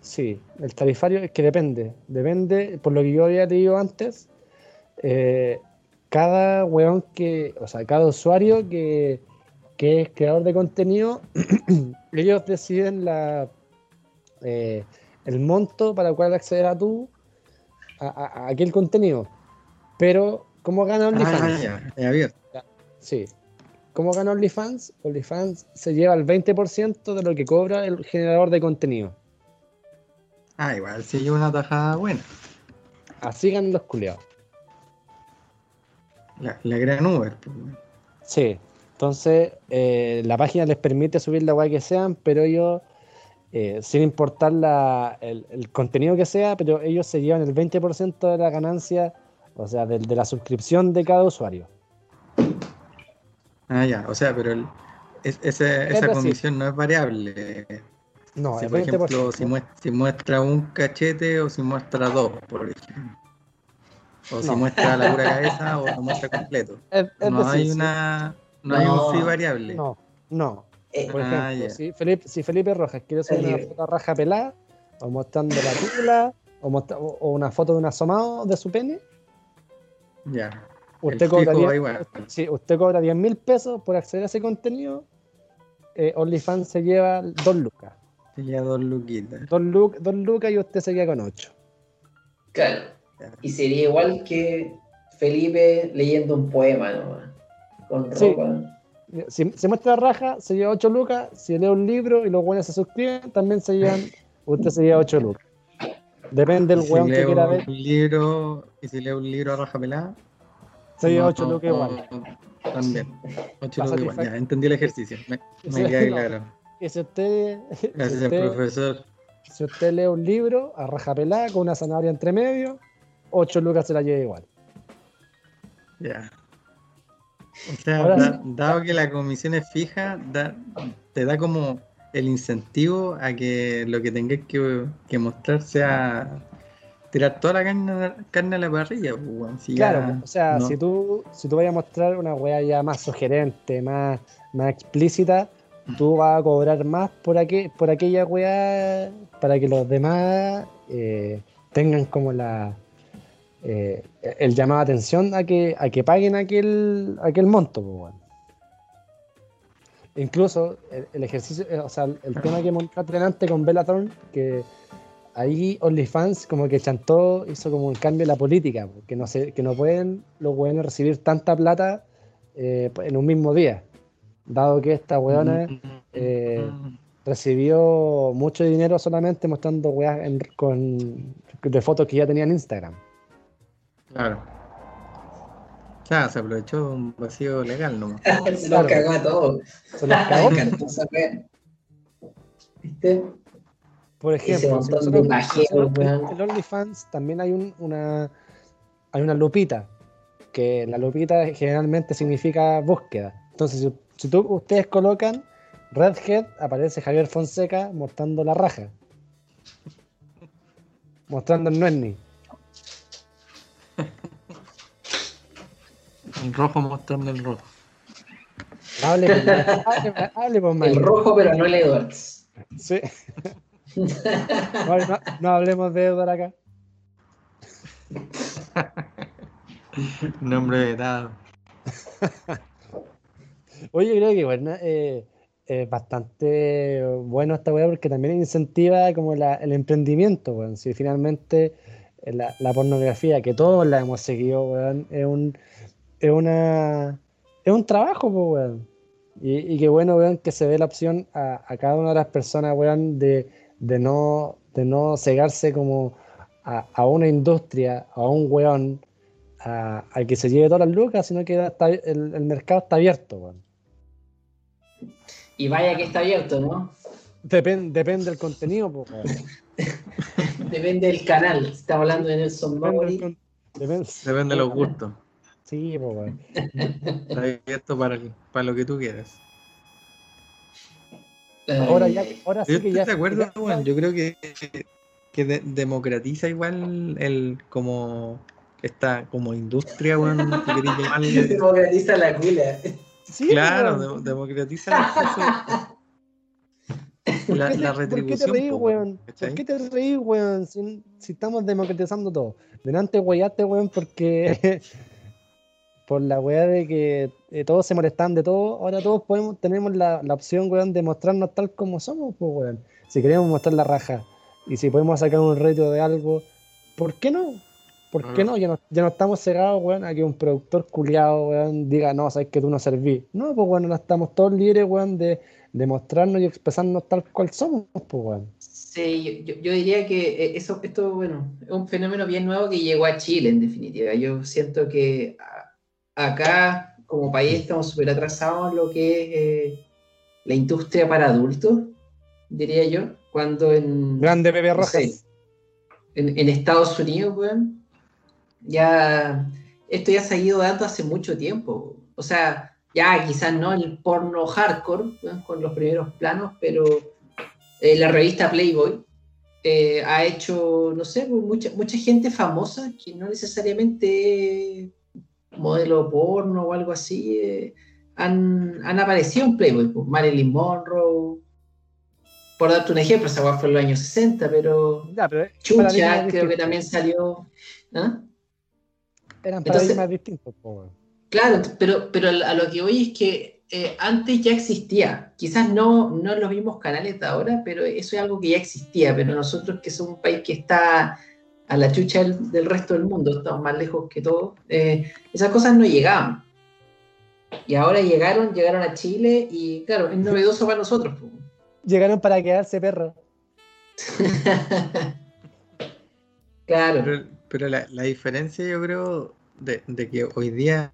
Sí, el tarifario es que depende. Depende, por lo que yo había leído antes, eh, cada weón que, o sea, cada usuario que, que es creador de contenido, ellos deciden la, eh, el monto para el cual acceder a tú, a, a- a aquel contenido. Pero, ¿cómo gana OnlyFans? Ah, ya, abierto. Sí. ¿Cómo gana OnlyFans? OnlyFans se lleva el 20% de lo que cobra el generador de contenido. Ah, igual, si lleva una tajada buena. Así ganan los culiados. La, la gran Uber, pues. Sí, entonces eh, la página les permite subir la weá que sean, pero ellos, eh, sin importar la- el, el contenido que sea, pero ellos se llevan el 20% de la ganancia, o sea, de, de la suscripción de cada usuario. Ah, ya, o sea, pero el- es- ese- Es esa comisión no es variable. No, si, por ejemplo, 20%. si muestra, si muestra un cachete o si muestra dos, por ejemplo. O si No. muestra la pura cabeza o lo muestra completo. Es- es No decir, hay si- una. No hay un fee variable. No, no. Eh, Por Ah, ejemplo, si, Felipe, si Felipe Rojas quiere subir una foto a raja pelada, o mostrando la tula, o, mostra- o- o una foto de un asomado de su pene, Ya. usted cobraría. Sí, usted cobra 10 mil pesos por acceder a ese contenido. eh, OnlyFans se lleva 2 lucas. Sería dos luquitas. 2 lucas y usted se queda con 8. Claro. Y sería igual que Felipe leyendo un poema nomás. Con Sí. ropa. Si se muestra la raja, se lleva 8 lucas. Si lee un libro y los buenos se suscriben, también se llevan. Usted se lleva 8 lucas. Depende del si weón que quiera ver, un libro, y si leo un libro a raja pelada, se lleva no, 8 lucas igual. También. 8 La lucas igual. Ya, entendí el ejercicio. Me, me queda no. claro. Y si usted, si Gracias, usted, profesor. si usted lee un libro a raja pelada con una zanahoria entre medio, 8 lucas se la lleva igual. Ya. O sea, Ahora da- sí. dado que la comisión es fija, da- te da como el incentivo a que lo que tengas que, que mostrar sea tirar toda la carne, carne a la parrilla. pues, ya Claro, o sea, no- si tú si tú vayas a mostrar una weá ya más sugerente, más, más explícita, tú vas a cobrar más por, aquel, por aquella weá para que los demás eh, tengan como la eh, el llamado de atención a que, a que paguen aquel, aquel monto. pues. Incluso el, el ejercicio, eh, o sea, el, el tema que montaste delante con Bellator, que ahí OnlyFans como que chantó, hizo como un cambio en la política, que no, se, que no pueden los weones recibir tanta plata eh, en un mismo día, dado que esta weona eh, recibió mucho dinero solamente mostrando weas en- con, de fotos que ya tenía en Instagram. Claro. sea, se aprovechó un vacío legal, ¿no? se nos cagó a todos. Se los cagó. ¿Viste? Por ejemplo, si nosotros- nosotros en el OnlyFans también hay un- una hay una lupita, que la lupita generalmente significa búsqueda. Entonces, si, si tú, ustedes colocan Redhead, aparece Javier Fonseca mostrando la raja. Mostrando el Nuenni. El rojo mostrando el rojo. Hable, hable, hable, El rojo, pero no el Edwards. Sí. No, no- no hablemos de Edward acá. Nombre de dado. Oye, creo que bueno, eh, es bastante bueno esta weá porque también incentiva como la- el emprendimiento, weón. Si finalmente eh, la, la pornografía, que todos la hemos seguido, weón, es un, es una es un trabajo, pues, weón. Y, y qué bueno, weón, que se dé la opción a, a cada una de las personas, weón, de, de no, de no cegarse como a, a una industria, a un weón, a, a que se lleve todas las lucas, sino que está- el, el mercado está abierto, weón. Y vaya que está abierto, ¿no? Depen- depende del contenido, pues, weón. Depende del canal. Estamos hablando de Nelson Depende Mauri. depende- Depende de los gustos. Sí, pues, weón. Está abierto para, el- para lo que tú quieras. Ahora, ya, ahora sí Yo que ya. de acuerdo, ya- weón. Yo creo que, que de- democratiza igual el como esta como industria, llamarle. Democratiza la cula. Sí, Claro, de- democratiza el acceso- la, ¿Por qué la te- ¿Por qué te retribución. reís, weón? ¿Por qué te reís, weón? Si, si estamos democratizando todo. Delante, weyaste, weón, porque. Por la weá de que eh, todos se molestan de todo, ahora todos podemos, tenemos la, la opción, weón, de mostrarnos tal como somos, pues, weón. Si queremos mostrar la raja y si podemos sacar un reto de algo, ¿por qué no? ¿Por qué Ah. no? Ya no, ya no estamos cegados, weón, a que un productor culiado, weón, diga, no, sabes que tú no servís. No, pues, weón, ahora estamos todos libres, weón, de, de mostrarnos y expresarnos tal cual somos, pues, weón. Sí, yo, yo- diría que eh, eso, esto, bueno, es un fenómeno bien nuevo que llegó a Chile, en definitiva. Yo siento que a- acá, como país, estamos súper atrasados en lo que es eh, la industria para adultos, diría yo, cuando en, Grande no sé, en, en Estados Unidos, weón, ya esto ya se ha ido dando hace mucho tiempo. O sea, ya quizás no el porno hardcore, weón, con los primeros planos, pero eh, la revista Playboy eh, ha hecho, no sé, mucha, mucha gente famosa que no necesariamente modelo porno o algo así, eh, han, han aparecido en Playboy. pues, Marilyn Monroe, por darte un ejemplo, esa fue en los años 60, pero Ya, pero Chucha, creo que también salió. ¿Ah? Eran Entonces- paradigmas distintos. Claro, pero, pero a lo que voy es que eh, antes ya existía. Quizás no, no en los mismos canales de ahora, pero eso es algo que ya existía. Pero nosotros, que somos un país que está a la chucha del, del resto del mundo, estamos más lejos que todo, eh, esas cosas no llegaban. Y ahora llegaron, llegaron a Chile y, claro, es novedoso para nosotros. Llegaron para quedarse perro. claro. Pero, pero la, la diferencia yo creo de, de que hoy día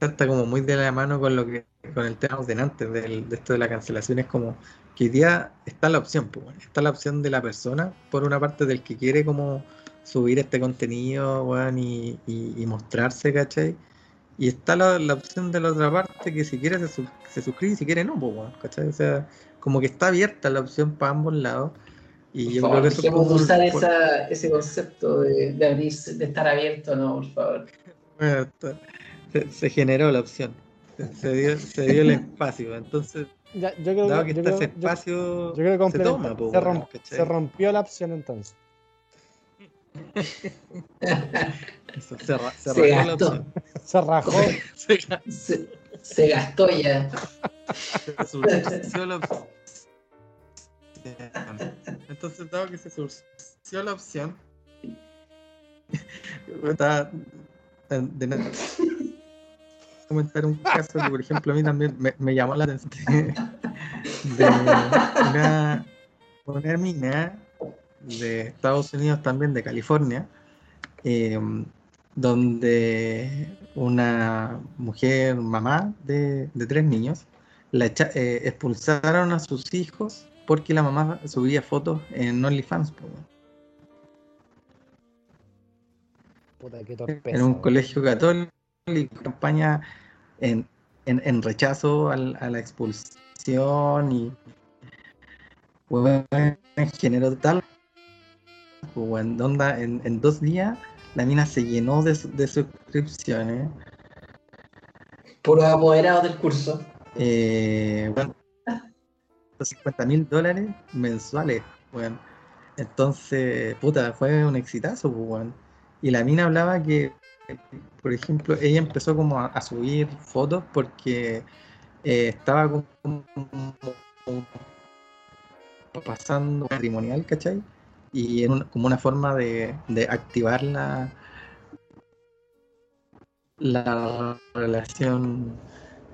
está como muy de la mano con lo que con el tema de antes del- de esto de la cancelación es como que hoy día está la opción pues, bueno, está la opción de la persona por una parte del que quiere como subir este contenido weón, y, y- y mostrarse ¿cachai? y está la, la opción de la otra parte que si quiere se, su- se suscribe y si quiere no pues, weón, ¿cachai? o sea como que está abierta la opción para ambos lados y Por yo favor, creo que eso es como un- usar esa- ese concepto de, de abrirse, de estar abierto, no, por favor. Bueno, se, se generó la opción, se, se dio, se dio el espacio, entonces, Ya, yo creo dado que, que yo está creo- ese yo- espacio, yo creo que se toma, po, se, rompió la opción entonces. Eso, se, ra- se Se rajó la gastó. opción. Se rajó. Se, ga- Se, se gastó ya. se surció la opción. Entonces, dado que se surció la opción, estaba de, de nada. Comentar un caso que, por ejemplo, a mí también me, me llamó la atención de una, una mina de Estados Unidos, también de California, eh, donde una mujer, mamá de, de tres niños, la echa- eh, expulsaron a sus hijos porque la mamá subía fotos en OnlyFans. Puta, qué torpeza. en un colegio católico, campaña en, en, en rechazo al- a la expulsión y weón, generó tal pues, weón, onda, en, en dos días la mina se llenó de, de suscripciones. Puros apoderados del curso. Eh, bueno, 50 mil dólares mensuales, weón. Entonces, puta, fue un exitazo, pues, weón. Y la mina hablaba que, por ejemplo, ella empezó como a, subir fotos porque eh, estaba como, pasando matrimonial, ¿cachai? Y en como una forma de, activar la, la relación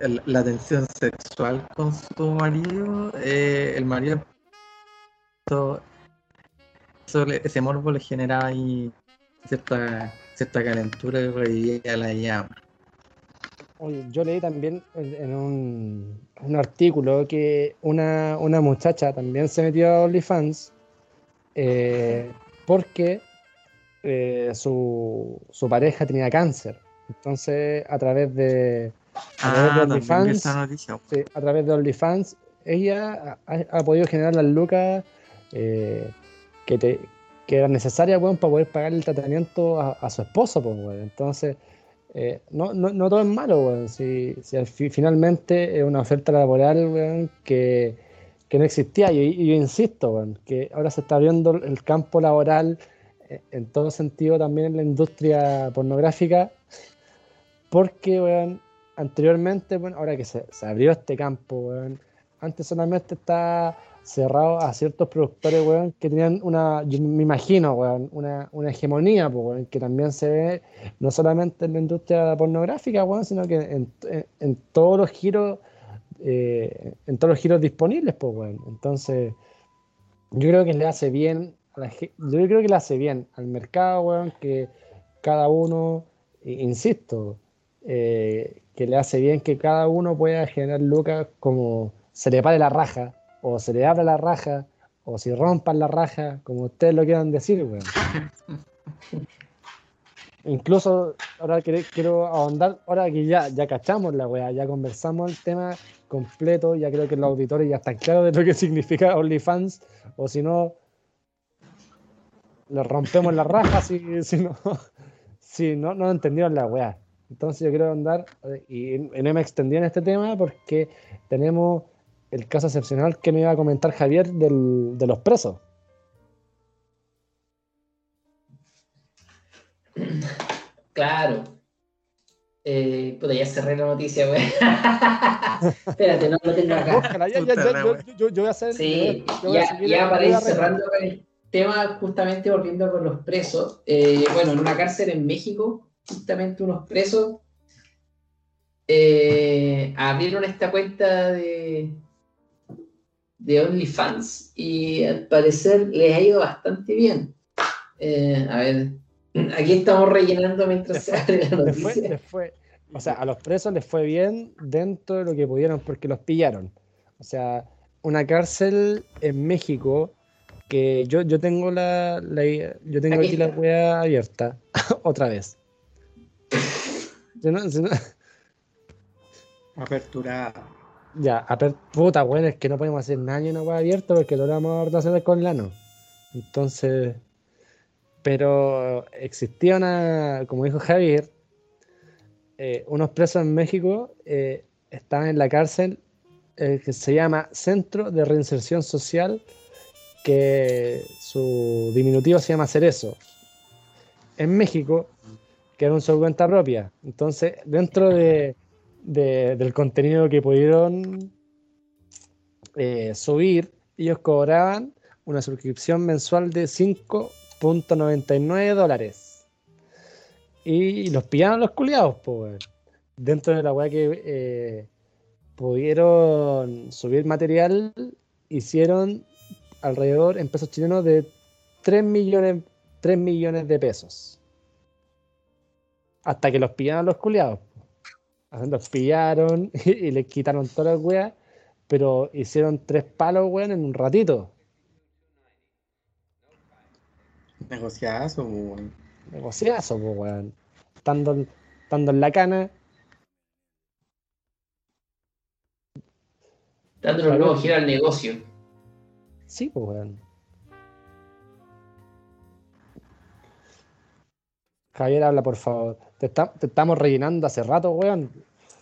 el- la tensión sexual con su marido, eh, el marido, eso- ese morbo le generaba ahí cierta, cierta calentura y revivía la llama. Oye, yo leí también en un, un artículo que una, una muchacha también se metió a OnlyFans eh, porque eh, su, su pareja tenía cáncer. Entonces, a través de, a través de Ah, OnlyFans, sí, a través de OnlyFans, ella ha, ha podido generar las lucas eh, que, te, que eran necesarias, weón, para poder pagar el tratamiento a, su esposo, pues. Entonces, eh, no, no, todo es malo, weón. Si, si al fi- finalmente es una oferta laboral, que, que no existía. Y, yo insisto, que ahora se está abriendo el campo laboral eh, en todo sentido también en la industria pornográfica, porque, weón, anteriormente, bueno, ahora que se, abrió este campo, weón, antes solamente estaba cerrado a ciertos productores, weón, que tenían una, yo me imagino, weón, una, una hegemonía, que también se ve no solamente en la industria pornográfica, weón, sino que en, en- todos los giros, eh, en todos los giros disponibles, pues, weón. Entonces, yo creo que le hace bien, a la yo creo que le hace bien al mercado, weón, que cada uno, i- insisto, eh, que le hace bien que cada uno pueda generar lucas como se le pare la raja, o se le abra la raja, o si rompan la raja, como ustedes lo quieran decir, weón. Incluso ahora quiero, quiero ahondar, ahora que ya, ya cachamos la weá, ya conversamos el tema completo, ya creo que los auditores ya están claros de lo que significa OnlyFans, o si no, le rompemos la raja si, si no, si no, no entendieron la weá. Entonces yo quiero andar, eh, y, y no me extendí en este tema porque tenemos el caso excepcional que me iba a comentar Javier del- de los presos. Claro. Eh, puta, ya cerré la noticia, güey. Espérate, no lo tengo acá. Búscala, ya, ya, Puta ya, la yo, wea. yo- yo voy a hacer. Sí, yo- ya, ya para ir cerrando con el tema, justamente volviendo con los presos. eh, bueno, en una cárcel en México, justamente unos presos eh, abrieron esta cuenta de, de OnlyFans y al parecer les ha ido bastante bien. Eh, a ver, aquí estamos rellenando mientras se abre la Les fue, noticia. les fue- o sea, a los presos les fue bien dentro de lo que pudieron porque los pillaron. O sea, una cárcel en México que yo, yo tengo la, la- yo tengo Aquí aquí la wea abierta otra vez. Aperturada. Ya, a per- puta, bueno, es que no podemos hacer nada ni una wea abierta porque lo vamos a relacionar con Lano. Entonces, pero existía una, como dijo Javier, eh, unos presos en México eh, estaban en la cárcel eh, que se llama Centro de Reinserción Social, que su diminutivo se llama Cerezo. En México, que era un su propia. Entonces, dentro de, de- del contenido que pudieron eh, subir, ellos cobraban una suscripción mensual de 5.99 dólares. Y los pillaron los culiados, pues, Dentro de la weá que eh, pudieron subir material, hicieron alrededor en pesos chilenos de 3 millones, 3 millones de pesos. Hasta que los pillaron los culiados. Los pillaron y, les quitaron todas las weas, pero hicieron tres palos, weón, en un ratito. Negociazo, weón. Negociazo, weón. Estando, estando en la cana. Dándole un nuevo giro al negocio. Sí, pues, weón. Javier, habla, por favor. Te, estamos rellenando hace rato, weón.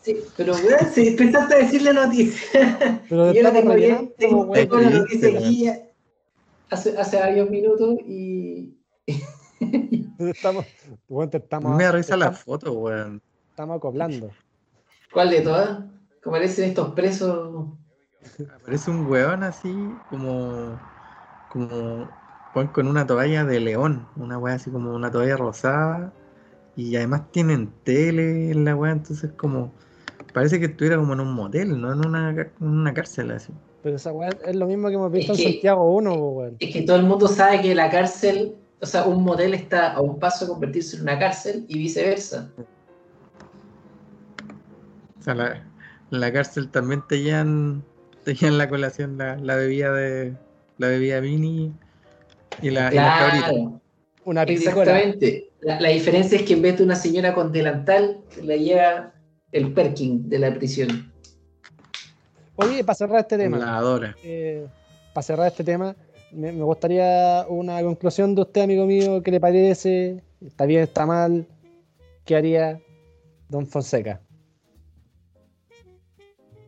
Sí, pero weón, si empezaste a decirle noticias. Pero yo la tengo bien, tengo, tengo la noticia aquí hace, hace varios minutos y. estamos, weón, te estamos. Me risa la foto, weón. Estamos acoplando. ¿Cuál de todas? ¿Cómo parecen estos presos? Parece un weón así, como. como con una toalla de león, una weá así como una toalla rosada. Y además tienen tele en la weá, entonces como. Parece que estuviera como en un motel, no en una, una cárcel así. Pero esa weá es lo mismo que hemos visto en Santiago 1, weón. Es que todo el mundo sabe que la cárcel, o sea, un motel está a un paso de convertirse en una cárcel y viceversa. O sea, la, la cárcel también te llevan, te llevan la colación, la, la bebida de la bebida mini y la, claro, Una Exactamente. La, la, diferencia es que en vez de una señora con delantal, la lleva el Perkin de la prisión. Oye, para cerrar este tema. La adora. Eh, para cerrar este tema, me, me, gustaría una conclusión de usted, amigo mío. ¿Qué le parece? ¿Está bien, está mal? ¿Qué haría Don Fonseca?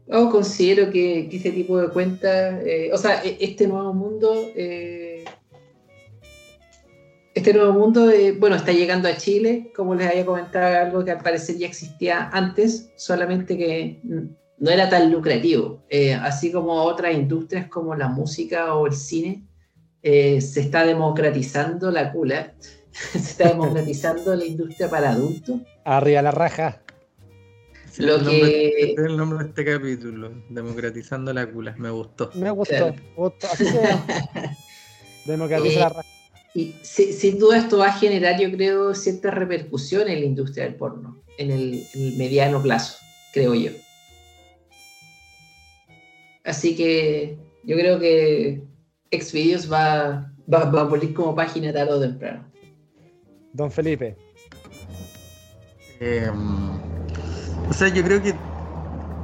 Yo considero que, que ese tipo de cuentas, eh, o sea, e, este nuevo mundo eh, este nuevo mundo, eh, bueno, está llegando a Chile, como les había comentado, algo que al parecer ya existía antes, solamente que no era tan lucrativo. Eh, así como otras industrias como la música o el cine, eh, se está democratizando la cula, se está democratizando la industria para adultos. Arriba la raja. Lo el, nombre, que... este es el nombre de este capítulo, Democratizando la cula, me gustó. Me gustó, me gustó. Así Democratiza la raja. Y sin duda esto va a generar, yo creo, cierta repercusión en la industria del porno, en el, mediano plazo, creo yo. Así que yo creo que Xvideos va, va, va a morir como página tarde o temprano. Don Felipe. Em, o sea, yo creo que,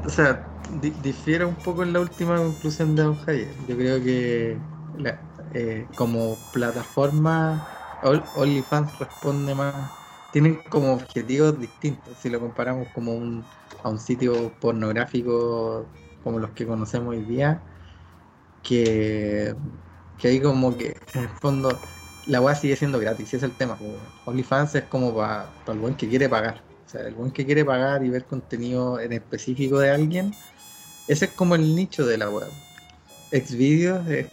o sea, difiere un poco en la última conclusión de Don Javier. Yo creo que la, eh, como plataforma, OnlyFans responde más, tienen como objetivos distintos si lo comparamos como un, a un sitio pornográfico como los que conocemos hoy día, que, que hay como que en el fondo la web sigue siendo gratis, ese es el tema. OnlyFans es como para el buen que quiere pagar. O sea, el buen que quiere pagar y ver contenido en específico de alguien, ese es como el nicho de la web. Xvideos es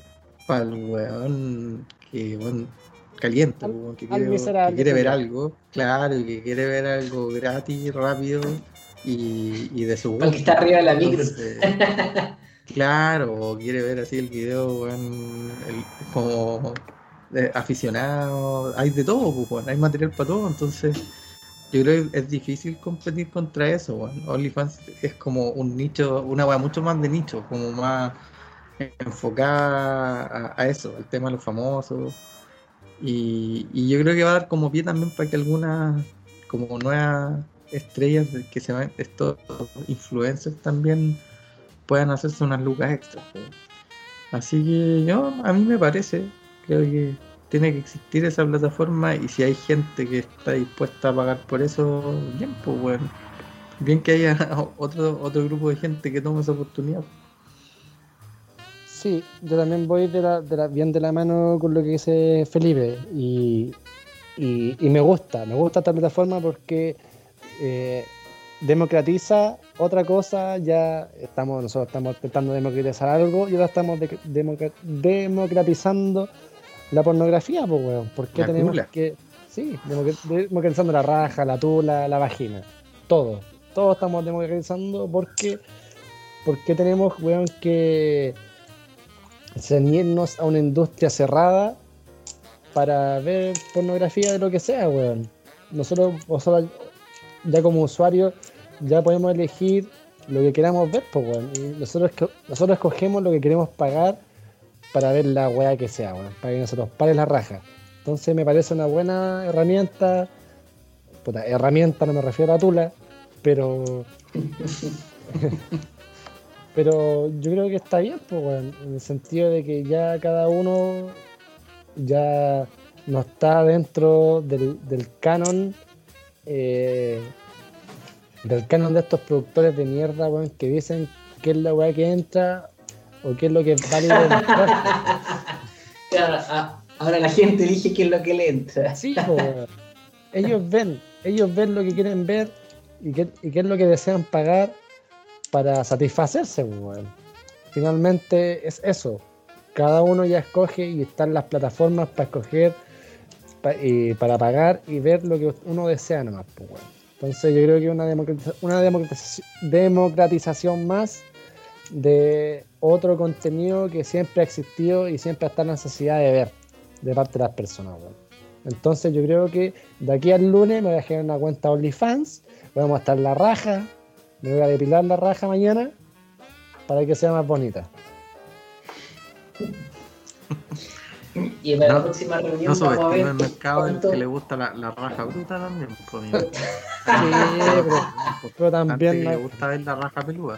para el weón que, bueno, caliente, que quiere, ver algo, claro, y que quiere ver algo gratis, rápido y, y de su gusto. que está arriba de la micro. claro, o quiere ver así el video, weón, como aficionado, hay de todo, pues, hay material para todo, entonces yo creo que es difícil competir contra eso, weón. OnlyFans es como un nicho, una weá mucho más de nicho, como más enfocada a, eso, al tema de los famosos. Y, yo creo que va a dar como pie también para que algunas, como nuevas estrellas que se van, estos influencers también puedan hacerse unas lucas extras. Así que yo, a mí me parece, creo que tiene que existir esa plataforma y si hay gente que está dispuesta a pagar por eso, bien, pues bueno. Bien que haya otro, otro grupo de gente que tome esa oportunidad. Sí, yo también voy de la, de la, bien de la mano con lo que dice Felipe y, y, me gusta, me gusta esta plataforma porque eh, democratiza otra cosa, ya estamos, nosotros estamos intentando democratizar algo y ahora estamos democratizando la pornografía, pues weón, ¿por qué tenemos que, sí, democratizando la raja, la tula, la vagina, todo, todo estamos democratizando porque, porque tenemos, weón, que ceñirnos a una industria cerrada para ver pornografía de lo que sea, weón. Nosotros, ya como usuario, ya podemos elegir lo que queramos ver, pues, weón. Y nosotros, nosotros escogemos lo que queremos pagar para ver la weá que sea, weón. Para que nosotros pare la raja. Entonces me parece una buena herramienta. Puta, herramienta no me refiero a Tula, pero. pero yo creo que está bien, pues, weón. En el sentido de que ya cada uno ya no está dentro del, del canon. eh, del canon de estos productores de mierda, weón, que dicen qué es la weá que entra o qué es lo que es válido. Claro, a- ahora la gente elige qué es lo que le entra. Sí, weón. ellos ven, ellos ven lo que quieren ver y qué, y qué es lo que desean pagar para satisfacerse, po, weón. Finalmente es eso. Cada uno ya escoge y están las plataformas para escoger pa- para pagar y ver lo que uno desea nomás, weón. Entonces yo creo que una, democratiza- una democratización, más de otro contenido que siempre ha existido y siempre está en necesidad de ver de parte de las personas. weón. Entonces yo creo que de aquí al lunes me voy a generar una cuenta OnlyFans, voy a mostrar la raja, me voy a depilar la raja mañana para que sea más bonita. Y para la No- próxima reunión No vamos a ver el mercado cuánto- que le gusta la, la raja bruta también. pues. Sí, pero, pero también, que le no- gusta ver la raja peluda.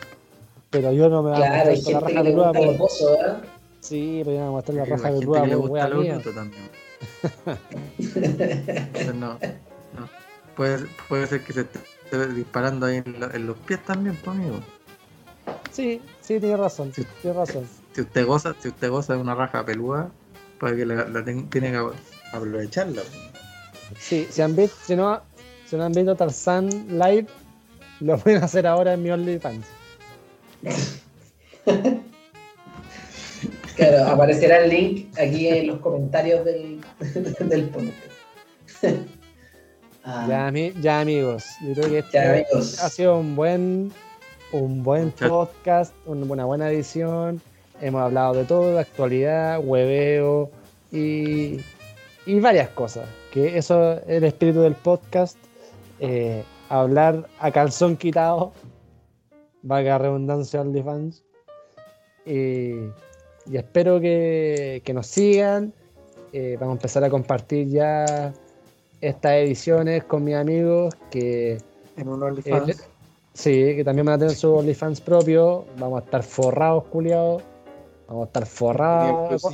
pero yo no me voy a Claro, mostrar la gente raja peluda por, pozo, ¿verdad? sí, pero yo me voy a mostrar la Hay raja gente peluda que le gusta lo bruto también. Entonces, no, no. Puede, puede ser que se esté disparando ahí en, lo- en los pies también, pues, amigo. Sí, sí, tiene razón, Sí. tiene razón. Si usted goza, si usted goza de una raja peluda, puede que la, la ten- tiene que aprovecharla. Sí, si, han visto, si, no, si no han visto Tarzan live, lo pueden hacer ahora en mi OnlyFans. Claro, aparecerá el link aquí en los comentarios del, del podcast. Ah, Ya, ami- ya amigos, yo creo que este Ya, ha sido un buen, un buen podcast, una buena, edición. Hemos hablado de todo, de actualidad, hueveo y, y varias cosas. Que eso es el espíritu del podcast. eh, hablar a calzón quitado, valga la redundancia OnlyFans. Y, y espero que, que nos sigan. Eh, vamos a empezar a compartir ya estas ediciones con mis amigos que En un eh, OnlyFans. sí, que también van a tener su OnlyFans propio. Vamos a estar forrados, culiados. Vamos a estar forrados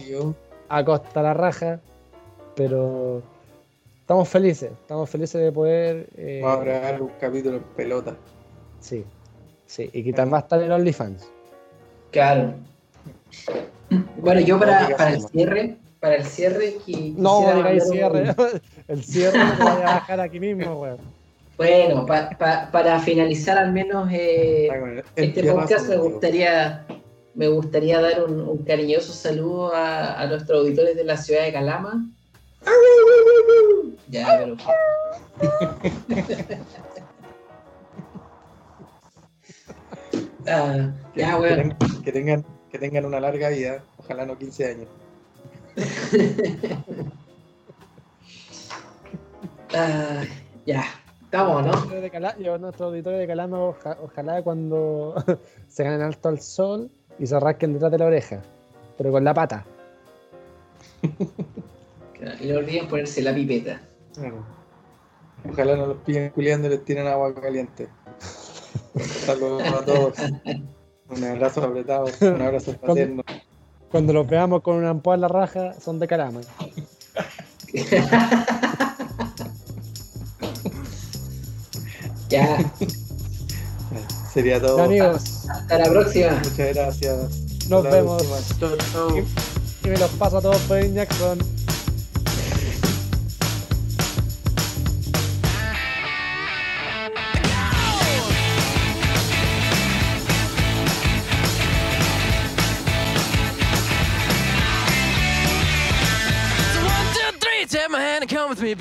a costa la raja. Pero estamos felices, estamos felices de poder. eh, Vamos a grabar un capítulo en pelota. sí, sí, y también va a estar en OnlyFans. Claro. Bueno, yo para, para el cierre, para el cierre que No, diga el un- cierre. El cierre lo voy a dejar aquí mismo, weón. Bueno, pa- pa- para finalizar al menos eh, este podcast me gustaría me gustaría dar un, un cariñoso saludo a, a nuestros auditores de la ciudad de Calama. Ya, pero Ah, que weón. ten- que tengan, que tengan una larga vida, ojalá no 15 años. Ah, ya, estamos, ¿no? Yo, nuestros auditores de Calama, oja- ojalá cuando se ganen alto al sol y se rasquen detrás de la oreja, pero con la pata. Y no olviden ponerse la pipeta. Ojalá no los pillen culiando y les tiren agua caliente. Saludos a todos. Un abrazo apretado, un abrazo fraterno. Cuando los veamos con una ampolla en la raja, son de Calama. Ya, Sería todo. Amigos, hasta la próxima. Muchas gracias. nos vemos. próxima. Chau, chau. Y me los paso a todos por Jackson.